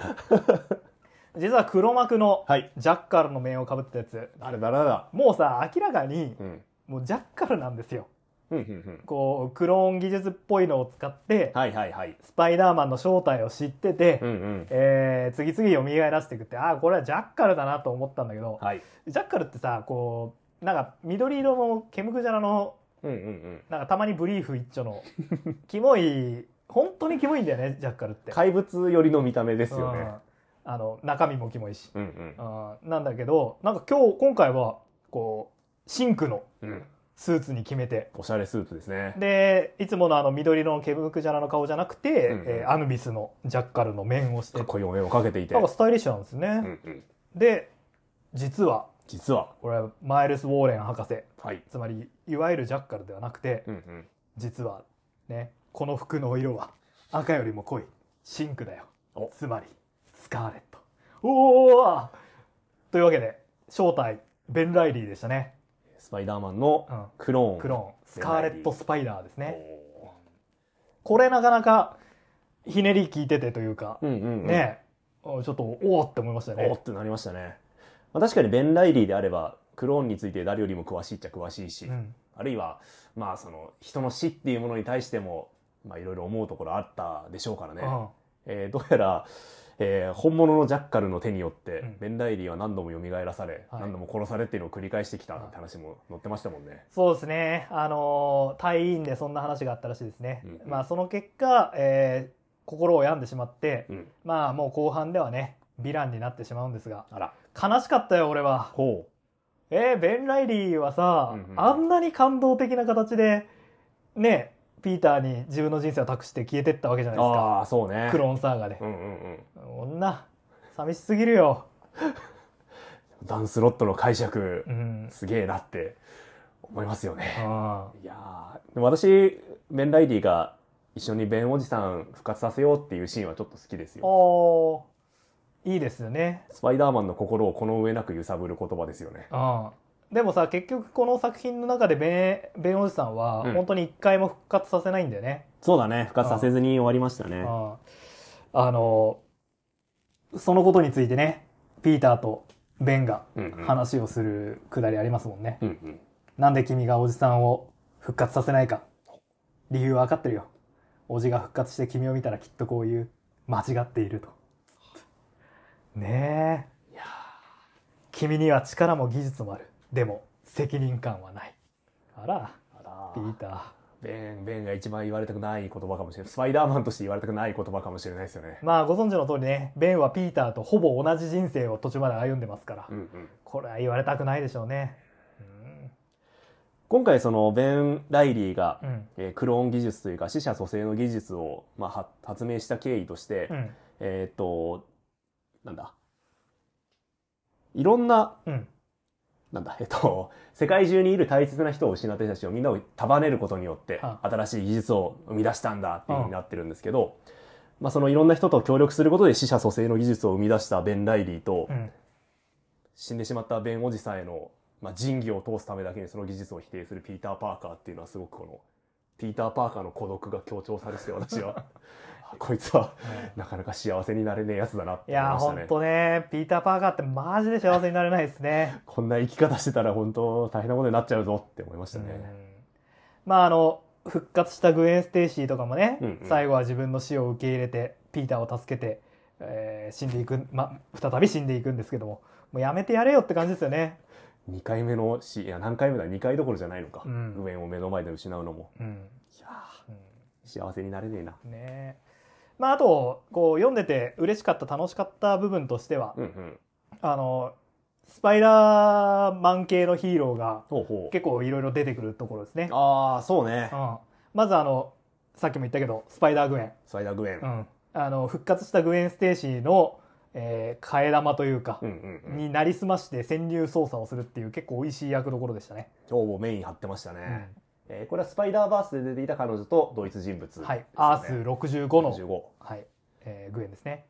実は黒幕のはい。ジャッカルの面をかぶったやつ。誰だ誰だ？もうさ、明らかにうん。もうジャッカルなんですよ。うん。こう、クローン技術っぽいのを使って、はいはいはい。スパイダーマンの正体を知ってて、うんうん。えー次々蘇らせていくって、ああ、これはジャッカルだなと思ったんだけど、はい。ジャッカルってさ、こう、なんか緑色のケムクジャラの、うんうんうん。なんかたまにブリーフ一丁の、キモい、本当にキモいんだよね、ジャッカルって。怪物寄りの見た目ですよね。うんあの、中身もキモいし。うんうん。うんなんだけど、なんか今日、今回は、こう、シンクのうん。スーツに決めて、おしゃれスーツですね。で、いつものあの緑色のケムクジャラの顔じゃなくて、うんうんえーアヌビスのジャッカルの面をしてかっ、こいいお面をかけていて。なんかスタイリッシュなんですね。うんうん。で、実は、実は。これはマイルス・ウォーレン博士、はい。つまり、いわゆるジャッカルではなくて、うんうん。実は、ね、この服の色は赤よりも濃い、シンクだよお。つまり、スカーレット。おーというわけで、正体、ベン・ライリーでしたね。スパイダーマンのうん。クローン。クローン、スカーレット・スパイダーですね。おこれなかなか、ひねり効いててというか、ーうんうんうん。ね、ちょっと、おーって思いましたね。おーってなりましたね。まあ、確かにベン・ライリーであれば、クローンについて誰よりも詳しいっちゃ詳しいし、うん。あるいは、まあその、人の死っていうものに対しても、まあいろいろ思うところあったでしょうからね。うんえーどうやら、えー本物のジャッカルの手によって、うんベン・ライリーは何度も蘇らされ、はい何度も殺されっていうのを繰り返してきたって話も載ってましたもんね。そうですね。あのー、隊員でそんな話があったらしいですね。うんまあ、その結果、えー心を病んでしまって、うん。まあ、もう後半ではね、ヴィランになってしまうんですが、あら。悲しかったよ、俺は。ほえーベン・ライリーはさ、うんうんあんなに感動的な形で、ね、ピーターに自分の人生を託して消えてったわけじゃう。ないですか。ああ、そうね。クローンサーガでう。んうんうん。女、寂しすぎるよ。ダンスロットの解釈う、ん。すげえなって思いますよね。あいやーでも私、ベン・ライリーが一緒にベンおじさん復活させようっていうシーンはちょっと好きですあよ。おーいいですよね。スパイダーマンの心をこの上なく揺さぶる言葉ですよね。うんでもさ結局この作品の中でベンベンおじさんはうん本当に一回も復活させないんだよね。そうだね。復活させずに終わりましたね。うんあのそのことについてねピーターとベンがうんうん。話をするくだりありますもんね。うんうん。なんで君がおじさんを復活させないか理由は分かってるよ。おじが復活して君を見たらきっとこういう間違っていると。ねえ。君には力も技術もある。でも責任感はない。あら、ーあらピーター。ベン、ベンが一番言われたくない言葉かもしれない。スパイダーマンとして言われたくない言葉かもしれないですよね。まあご存知の通りね、ベンはピーターとほぼ同じ人生を途中まで歩んでますから、うんうん。これは言われたくないでしょうね。今回そのベン・ライリーが、うん。えークローン技術というか死者蘇生の技術を、まあ、は発明した経緯として、うん。えーっと、なんだ。いろんなうん。なんだ、えっと、世界中にいる大切な人を失った人たちをみんなを束ねることによっては、新しい技術を生み出したんだっていうふうになってるんですけど、まあそのいろんな人と協力することで死者蘇生の技術を生み出したベン・ライリーと、うん。死んでしまったベンおじさんへの、まあ、仁義を通すためだけにその技術を否定するピーター・パーカーっていうのはすごくこの、ピーター・パーカーの孤独が強調されてて私は、あこいつはなかなか幸せになれねえやつだなっていやー、思いましたね。ほんとね、ピーター・パーカーってマジで幸せになれないですね。こんな生き方してたら本当大変なことになっちゃうぞって思いましたね。うんまああの復活したグウェン・ステイシーとかもね、うんうん最後は自分の死を受け入れてピーターを助けて、えー死んでいく、ま、再び死んでいくんですけどももうやめてやれよって感じですよね。2回目の死、いや何回目だ ?2 回どころじゃないのか。うんグエンを目の前で失うのも。うんいやー幸せになれねえな。うんねまああとこう読んでて嬉しかった楽しかった部分としては、うんうん。あのスパイダーマン系のヒーローが。結構いろいろ出てくるところですね。ああ、そうねう。ん、まずあのさっきも言ったけどスパイダーグウェン。スパイダーグウェン。うん、あの復活したグウェン・ステイシーの、えー替え玉というかう、んうんうん。になりすまして潜入捜査をするっていう結構美味しい役どころでしたね。今日もメイン張ってましたね。うんえーこれはスパイダーバースで出ていた彼女と同一人物ね。はい、アース65の、65。はいえーグウェンですね。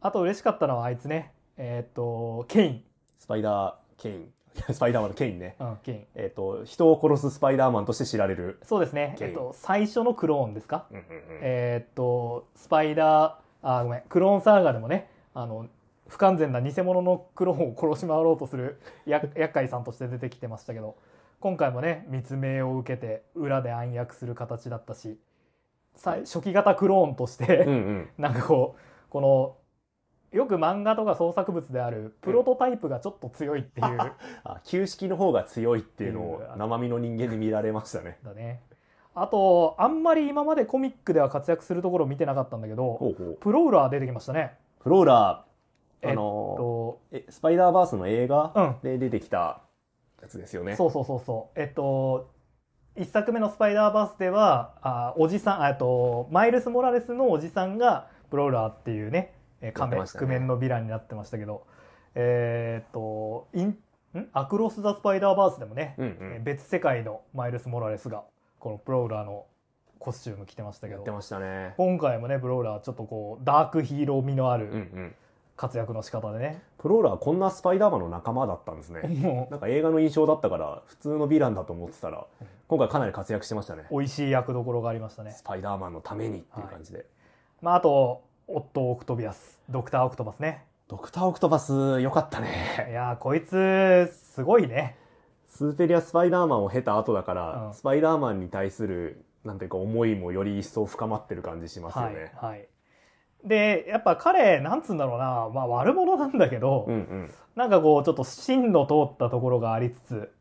あと嬉しかったのはあいつね、えーっとケイン、スパイダー、ケイン。スパイダーマンのケインね。うん、ケイン。えっ、と、人を殺すスパイダーマンとして知られる。そうですね、えっと、最初のクローンですか、うんうんうんえーっとスパイダーあごめんクローンサーガでもねあの不完全な偽物のクローンを殺し回ろうとするや 厄介さんとして出てきてましたけど今回もね密命を受けて裏で暗躍する形だったしさ初期型クローンとして、うんうん。なんかこうこのよく漫画とか創作物であるプロトタイプがちょっと強いっていう、あ、旧式の方が強いっていうのをうん生身の人間に見られましたね。だねあとあんまり今までコミックでは活躍するところを見てなかったんだけど。プロウラー出てきましたねフローラー、えっあのとーえ、スパイダーバースの映画うんで出てきたやつですよね。そうそうそうそうえっと一作目の「スパイダーバース」ではあおじさんあえっとマイルス・モラレスのおじさんがプロウラーっていうねえー仮面、ね覆面のヴィランになってましたけどえーっとインん？アクロス・ザ・スパイダーバースでもね、うんうえーん。別世界のマイルス・モラレスがこのプロウラーのコスチューム着てましたけどやってましたね。今回もねプロウラーちょっとこうダークヒーロー味のあるん。活躍の仕方でね、プロウラーこんなスパイダーマンの仲間だったんですね。もなんか映画の印象だったから普通のヴィランだと思ってたら今回かなり活躍してましたねう。美味しい役どころがありましたねスパイダーマンのためにっていう感じで。まあ、あとオットー・オクタビアスドクター・オクトパスねドクターオクトパスよかったいね。やーこいつすごいねスーペリアスパイダーマンを経た後だから、うんスパイダーマンに対するなんていうか思いもより一層深まってる感じしますよはいね。はいでやっぱ彼なんつうんだろうな、まあ、悪者なんだけど、うんうん。なんかこうちょっと芯の通ったところがありつつ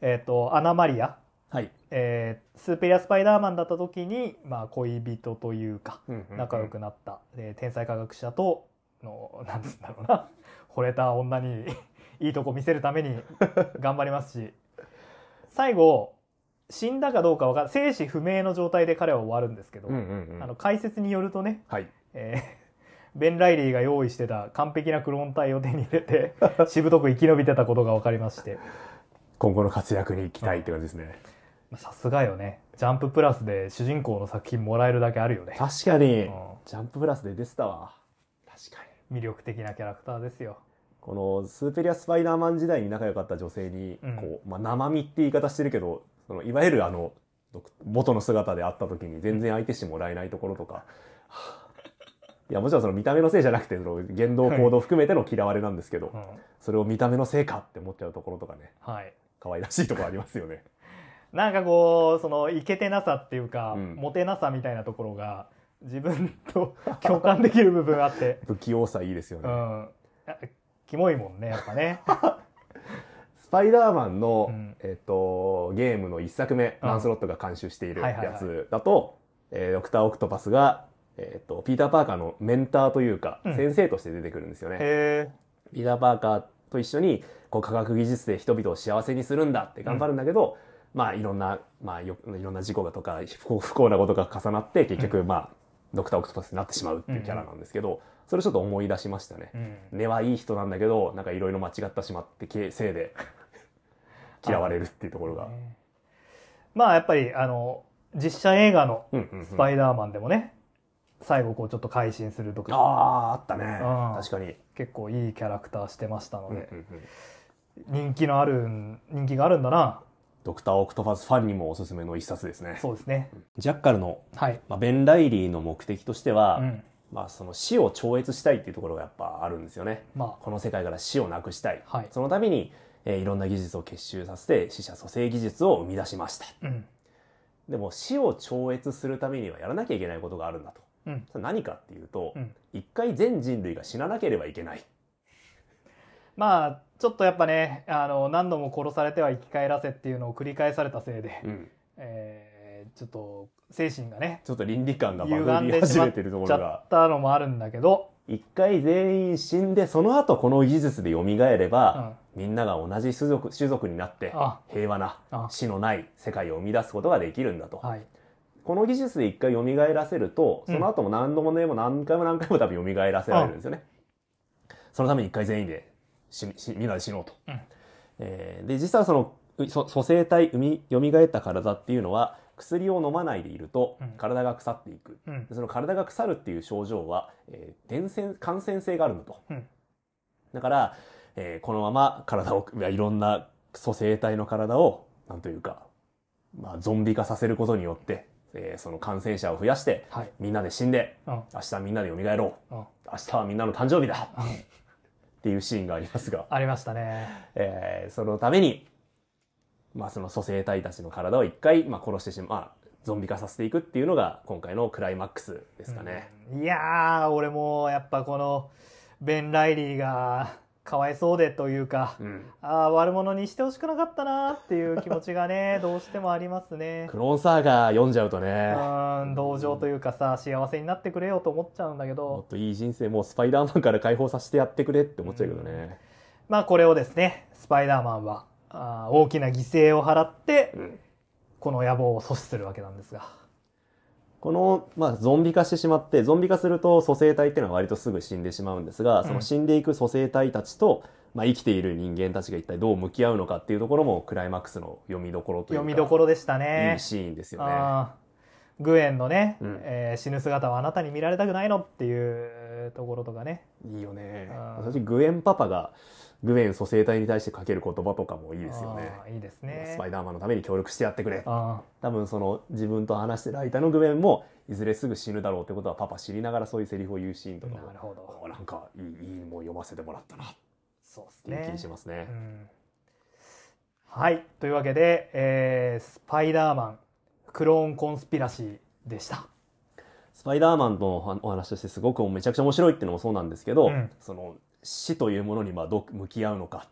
えっ、とアナマリア、はい。えースーペリア・スパイダーマンだった時に、まあ、恋人というか仲良くなった、で天才科学者とのなんつうんだろうな惚れた女に いいとこ見せるために頑張りますし最後死んだかどうかわかん生死不明の状態で彼は終わるんですけど、うんうんうん。あの解説によるとね、はい。えーベン・ライリーが用意してた完璧なクローン体を手に入れて しぶとく生き延びてたことが分かりまして。今後の活躍に期待って感じですね。まあさすがよね。ジャンププラスで主人公の作品もらえるだけあるよね。確かに、うん。ジャンププラスで出てたわ。確かに。魅力的なキャラクターですよ。このスーペリアスパイダーマン時代に仲良かった女性に、うん。こう、まあ、生身って言い方してるけど、そのいわゆるあの、ど元の姿で会った時に全然相手してもらえないところとか、いや、もちろんその見た目のせいじゃなくて、その言動行動含めての嫌われなんですけど、うんそれを見た目のせいかって思っちゃうところとかね、はい。可愛らしいところありますよね。なんかこうそのイケてなさっていうか、うん。モテなさみたいなところが自分と共感できる部分あって。不器用さいいですよね。うん。あキモいもんねやっぱね。スパイダーマンの、うん。えっと、ゲームの一作目、うん。ランスロットが監修しているはいはいはい。やつだと、えードクター・オクトパスが、えっと、ピーター・パーカーのメンターというか、うん。先生として出てくるんですよね。へピーター・パーカーと一緒に、こう、科学技術で人々を幸せにするんだって頑張るんだけど、まあ、いろんな、まあ、よいろんな事故がとか、不幸なことが重なって、結局、まあ、ドクター・オクトパスになってしまうっていうキャラなんですけど、それちょっと思い出しましたね。根はいい人なんだけど、なんかいろいろ間違ってしまってけせいで、嫌われるっていうところが。ねまあやっぱりあの実写映画のうんうんうん。スパイダーマンでもね、最後こうちょっと改心する時ああ、あったね。うん確かに。結構いいキャラクターしてましたので、うんうんうん人気のある人気があるんだなドクター・オクトパスファンにもおすすめの一冊ですね。そうですねジャッカルの、はい、まあ、ベン・ライリーの目的としては、うん、まあその死を超越したいっていうところがやっぱあるんですよね。まこの世界から死をなくしたい。あはい、そのために、えーいろんな技術を結集させて死者蘇生技術を生み出しました。うんでも死を超越するためにはやらなきゃいけないことがあるんだと。うん。それ何かっていうと、うん。一回全人類が死ななければいけない。まあちょっとやっぱねあの何度も殺されては生き返らせっていうのを繰り返されたせいで、うん。えーちょっと精神がねちょっと倫理観がバ歪グり始めてるところが。っ。たのもあるんだけど、一回全員死んで、その後この技術で蘇れば、みんなが同じ種族種族になってあ。平和なあ。死のない世界を生み出すことができるんだと。はいこの技術で一回蘇らせると、その後も何度もねも何回も何回も多分蘇らせられるんですよね。そのために一回全員で死死みんなで死のうと。うんえーで、実はその蘇生体、蘇った体っていうのは、薬を飲まないでいるとうん体が腐っていく。うんでその体が腐るっていう症状は、えー伝染感染性があるんだと。うんだから、えーこのまま体をいやいろんな蘇生体の体をなんというか、まあ、ゾンビ化させることによって、えーその感染者を増やしてはい。みんなで死んでうん。明日みんなで蘇ろう。うん。明日はみんなの誕生日だ。うん。っていうシーンがありますが、ありましたね。えーそのために、まあ、その蘇生体たちの体を一回、まあ、殺してしまう、まあ、ゾンビ化させていくっていうのが今回のクライマックスですかね。うん。いやー俺もやっぱこのベン・ライリーがかわいそうでというか、うん。ああ悪者にしてほしくなかったなっていう気持ちがね どうしてもありますね。クローンサーガー読んじゃうとね、うん同情というかさ幸せになってくれよと思っちゃうんだけもどっといい人生もうスパイダーマンから解放させてやってくれって思っちゃうけどね。まあこれをですねスパイダーマンはあー大きな犠牲を払ってうん。この野望を阻止するわけなんですがこの、まあ、ゾンビ化してしまって、ゾンビ化すると蘇生体っていうのは割とすぐ死んでしまうんですが、その死んでいく蘇生体たちと、まあ、生きている人間たちが一体どう向き合うのかっていうところもクライマックスの読みどころというか、読みどころでしたいね。いシーンですよね。グエンのね、うん。えー死ぬ姿はあなたに見られたくないのっていうところとかね。いいよね。あー。そしてグエンパパがグエン蘇生体に対してかける言葉とかもいいですよね。いいですね。スパイダーマンのために協力してやってくれ。あ多分その自分と話してる間のグエンもいずれすぐ死ぬだろうってことはパパ知りながらそういうセリフを言うシーンとーかもなるほど。おなんかいいいいもん読ませてもらったな。っそうですね。気しますね。う。ん。はい。というわけで、えースパイダーマンクローンコンスピラシーでした。スパイダーマンのおお話としてすごくめちゃくちゃ面白いっていうのもそうなんですけど、うん。その死というものにまあどう向き合うのか、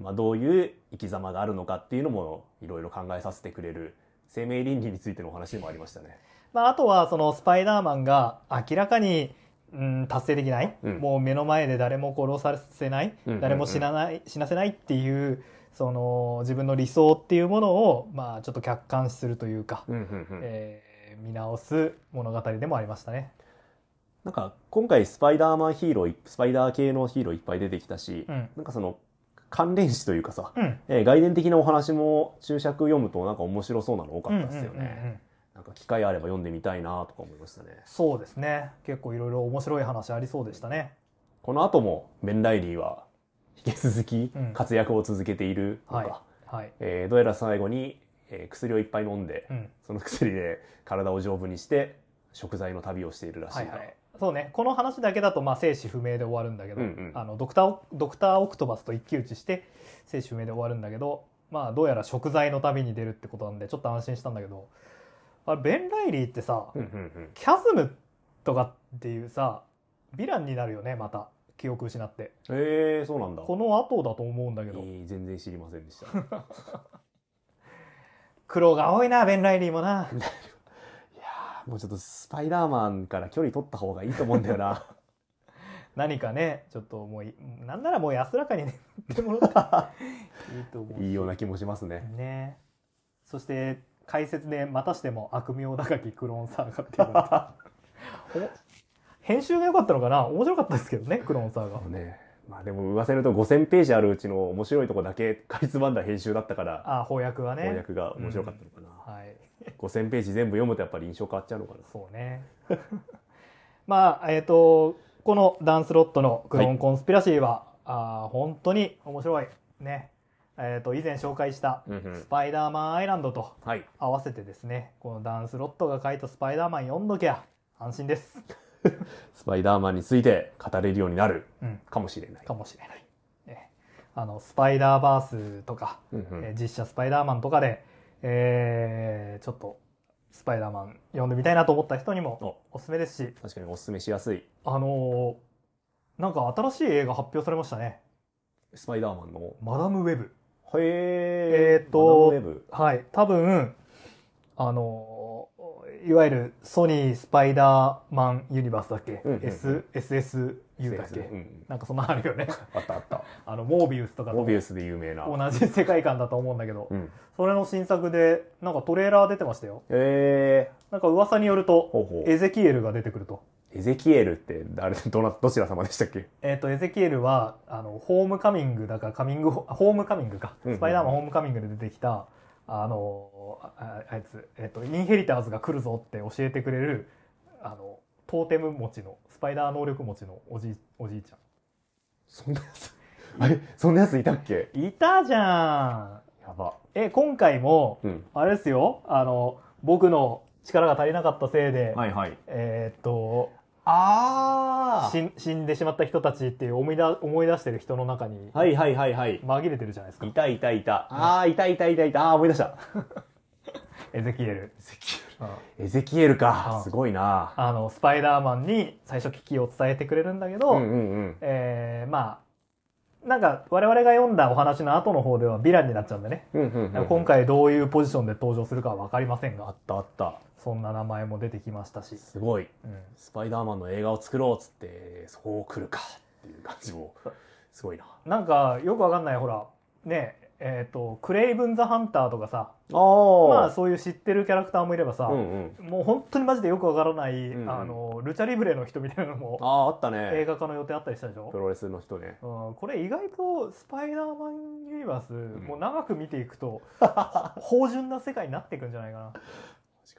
まあ、どういう生き様があるのかっていうのもいろいろ考えさせてくれる生命倫理についてのお話でもありましたね。まあ、あとはそのスパイダーマンが明らかに、うん、達成できない、うんもう目の前で誰も殺させない、誰も死なない死なせないっていうその自分の理想っていうものを、まあ、ちょっと客観視するというか、ううんえー見直す物語でもありましたね。なんか今回スパイダーマンヒーローいスパイダー系のヒーローいっぱい出てきたし、うん。なんかその関連詞というかさ、うん。えー外伝的なお話も注釈読むとなんか面白そうなの多かったですよね。うんうんうんうんなんか機会あれば読んでみたいなとか思いましたね。そうですね。結構いろいろ面白い話ありそうでしたね。この後もベン・ライリーは引き続きうん。活躍を続けているのか、はい。はい。えーどうやら最後に、えー薬をいっぱい飲んで、うん。その薬で体を丈夫にして食材の旅をしているらしいと。はいはい、そうね。この話だけだとまあ生死不明で終わるんだけど、うんうん。あのドクターオドクターオクトバスと一騎打ちして生死不明で終わるんだけどまあどうやら食材の旅に出るってことなんでちょっと安心したんだけどあれベン・ライリーってさ、うんうんうん。キャズムとかっていうさヴィランになるよねまた。記憶失って。えー、そうなんだ。この後だと思うんだけど、えー全然知りませんでした。苦労が多いなベン・ライリーもな もうちょっとスパイダーマンから距離取った方がいいと思うんだよな。何かねちょっともういなんならもう安らかにねってもらった いいと思ういいような気もしますね。ね。そして解説でまたしても悪名高きクローンサーガっていうのがお編集が良かったのかな？面白かったですけどねクローンサーガ。あのね。まあでも言わせると5000ページあるうちの面白いとこだけかいつまんだ編集だったから、あ翻訳はね。翻訳が面白かったのかな。はい 5000ページ全部読むとやっぱり印象変わっちゃうのかな。そうね。まあえっ、とこのダンスロットのクローンコンスピラシーは、あー本当に面白いね。えっ、と以前紹介したうんうん。スパイダーマンアイランドとはい。合わせてですねこのダンスロットが書いたスパイダーマン読んどきゃ安心です、スパイダーマンについて語れるようになる。うん、かもしれない。かもしれない、ね、あのスパイダーバースとか、うんうん。えー実写スパイダーマンとかで、えーちょっとスパイダーマン読んでみたいなと思った人にもお。すすめですし。確かにおすすめしやすい。あのーなんか新しい映画発表されましたね。スパイダーマンの。マダムウェブ。へえーとマダムウェブ。はい。多分あのーいわゆるソニースパイダーマンユニバースだっけ、うんうんうん。S SSU だっけ、うんなんかそんなのあるよね。あったあった。あのモービウスとかとモビウスで有名な。同じ世界観だと思うんだけど、うん。それの新作でなんかトレーラー出てましたよ。えなんか噂によるー、と。エゼキエルが出てくると。エゼキエルって誰、どな、どちら様でしたっけ？えっ、とエゼキエルはあのホームカミングだからカミングホホームカミングか、うんうん。スパイダーマンホームカミングで出てきたあのああいつ、えっとインヘリターズが来るぞって教えてくれるあのトーテム持ちのスパイダー能力持ちのおじいおじいちゃそんなやつ、あれそんなやついたっけ？んいたじゃんやば。え今回もうん。あれですよあの僕の力が足りなかったせいで、はいはい。えーっとあ死ん死んでしまった人たちっていう思いだ思い出してる人の中にはいはいはいはい。紛れてるじゃないですかいたいたいた。ああ、いたいたいたいた。ああー、思い出した。エゼキエル、エゼキうんエル。エゼキエルかう。んすごいな。あのスパイダーマンに最初危機を伝えてくれるんだけど、うんうんうん。えーまあなんか我々が読んだお話の後の方ではヴィランになっちゃうんでね、うんうんうん。今回どういうポジションで登場するかは分かりませんがあったあった。そんな名前も出てきましたし、すごい。うんスパイダーマンの映画を作ろうっつって、そう来るかっていう感じも、すごいな。なんかよくわかんないほらねえっ、とクレイブン・ザ・ハンターとかさああまあそういう知ってるキャラクターもいればさ、うんうん。もう本当にマジでよくわからない、んうんあのルチャリブレの人みたいなのもああ、あった映ね。画化の予定あったりしたでしょ？プロレスの人ね。うん、これ意外とスパイダーマンユニバース、んもう長く見ていくと 芳醇な世界になっていくんじゃないかな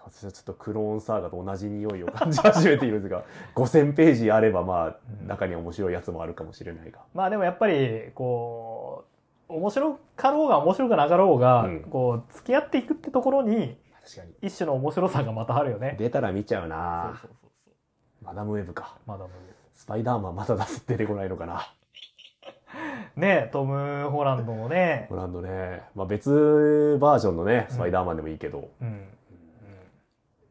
私はちょっとクローンサーガと同じ匂いを感じ始めているんですが、5000ページあればまあ、うん中には面白いやつもあるかもしれないが。まあでもやっぱりこう面白かろうが面白くなかろうが、うん。こう付き合っていくってところに確かに。一種の面白さがまたあるよね。出たら見ちゃうそうなそうそうそう。マダムウェブか。まだ無スパイダーマンまだ出す出てこないのかな。理 ねトム・ホランドもね。ブランドね。まあ別バージョンのね、スパイダーマンでもいいけど。うん、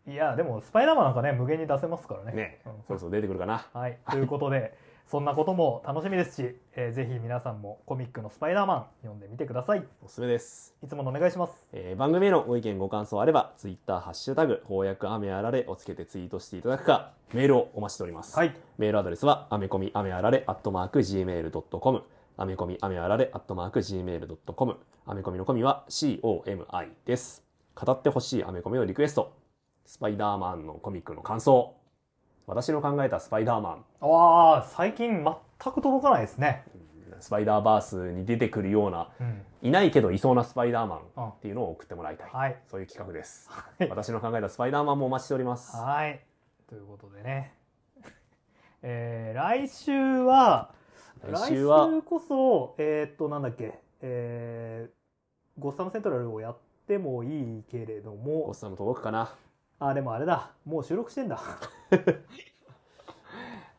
うん、いやでもスパイダーマンなんかね無限に出せますからね。ねうん、そろそろ出てくるかな。はい、ということで、そんなことも楽しみですし、えーぜひ皆さんもコミックのスパイダーマン読んでみてください。おすすめです。いつものお願いします。えー番組へのご意見ご感想あれば、ツイッターハッシュタグ、翻訳雨あられをつけてツイートしていただくか、メールをお待ちしております。はい。メールアドレスは、アメコミアメあられ、アットマーク、gmail.com。アメコミアメあられ、アットマーク、gmail.com。アメコミのコミは COMI です。語ってほしいアメコミのリクエスト。スパイダーマンのコミックの感想。私の考えたスパイダーマン。ああ、最近全く届かないですね。スパイダーバースに出てくるような、うん。いないけどいそうなスパイダーマンあっていうのを送ってもらいたい。はい。そういう企画です。い私の考えたスパイダーマンもお待ちしております。はい。ということでね。えー、来週は、来週こそ、えーっと、なんだっけ、えー、ゴッサムセントラルをやってもいいけれどゴッも、サム届くかなあ、でもあれだ、もう収録してんだ。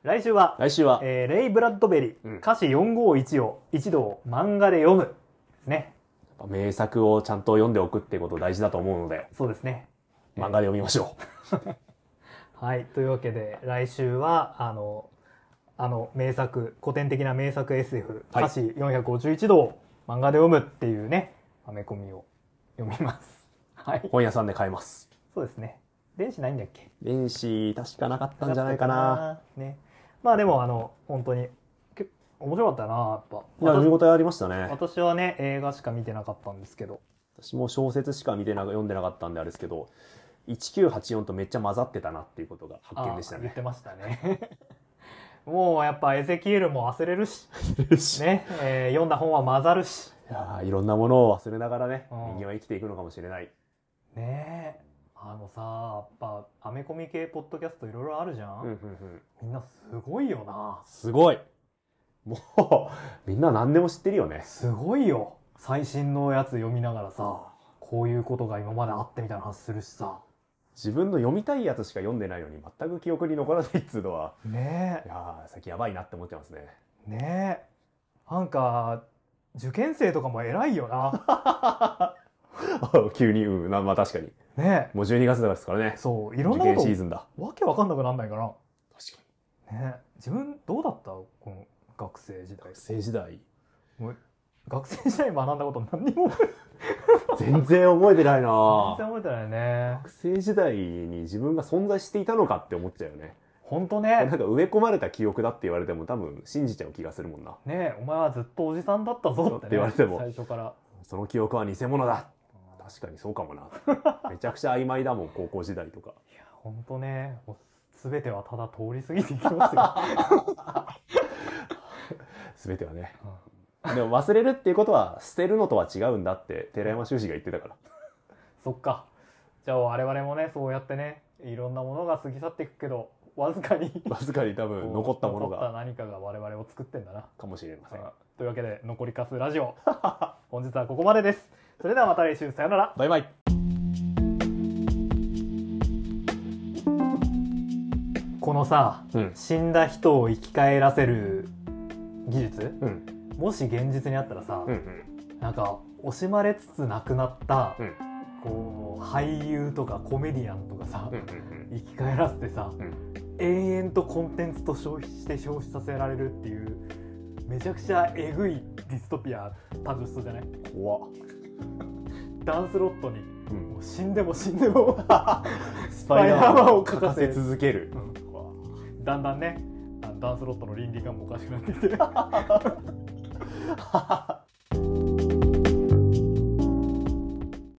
来週は、来週は、えーレイ・ブラッドベリー、うん歌詞451を一度漫画で読むですね。名作をちゃんと読んでおくってこと大事だと思うので、そうですね。漫画で読みましょ はい。というわけで、来週は、あの、あの名作、古典的な名作 SF、はい歌詞451度を漫画で読むっていうね、アメコミを読みます。はい。う。本屋さんで買えます。そうですね。電子ないんだっけ？電子、確かなかったんじゃないかな。。ね。まあでも、あの、本当に、面白かったな、やっぱ。いや、私見応えありましたね。私はね、映画しか見てなかったんですけど。私も小説しか見てな読んでなかったんであれですけど、1984とめっちゃ混ざってたなっていうことが発見でしたねあ言っ。てましたね。もうやっぱエゼキエルも忘れるし、いね、えー読んだ本は混ざるし。やーいろんなものを忘れながらね、うん人間は生きていくのかもしれない。ねえ。あのさ、やっぱアメコミ系ポッドキャストいろいろあるじゃん、うんうんうんみんなすごいよな。すごいもう、みんな何でも知ってるよね。すごいよ。最新のやつ読みながらさ、こういうことが今まであってみたいな話するしさ。自分の読みたいやつしか読んでないのに全く記憶に残らないっつうのは、ねいやー最近やばいなって思ってますね。え。ねえ。なんか、受験生とかも偉いよな。急に、うん、なまあ確かに。ねもう12月ですからねえ。。そう、いろん受なこと験シーズンだ。わけわかんなくなんないかな。確かねえ。自分どうだった？この学生時代。に。生時代。もう学生時代学んだこと何にも 全然覚えてないな全然覚えてないね。学生時代に自分が存在していたのかって思っちゃうよね。ほんとなんね。か植え込まれた記憶だって言われても多分信じちゃう気がするもんな。ねえ、お前はずっとおじさんだったぞってね。って言われても最初から。その記憶は偽物だ。確かにそうかもな。めちゃくちゃ曖昧だもん、高校時代とか。いや、ほんとね。全てはただ通り過ぎていきますよ。全てはね。でも忘れるっていうことは捨てるのとは違うんだって寺山修司が言ってたから。そっか。じゃあ我々もね、そうやってね、いろんなものが過ぎ去っていくけど、わずかに わずかに多分残ったもの残ったが何かが我々を作ってんだな。かもしれません。というわけで、残りかすラジオ。本日はここまでです。それではまた来週、さよなら。バイバイ。このさ、うん。死んだ人を生き返らせる技術？うん。もし現実にあったらさ、うんうん。なんか惜しまれつつ亡くなった、うんこう俳優とかコメディアンとかさ、うんうん生き返らせてさ、うん延々とコンテンツと消費して消費させられるっていうめちゃくちゃえぐいディストピア誕生しそうじゃない？うん。怖っ。ダンスロットにうん。もう死んでも死んでも スパイダーマンを書かせ続ける。うん。だんだんねダンスロットの倫理観もおかしくなってきて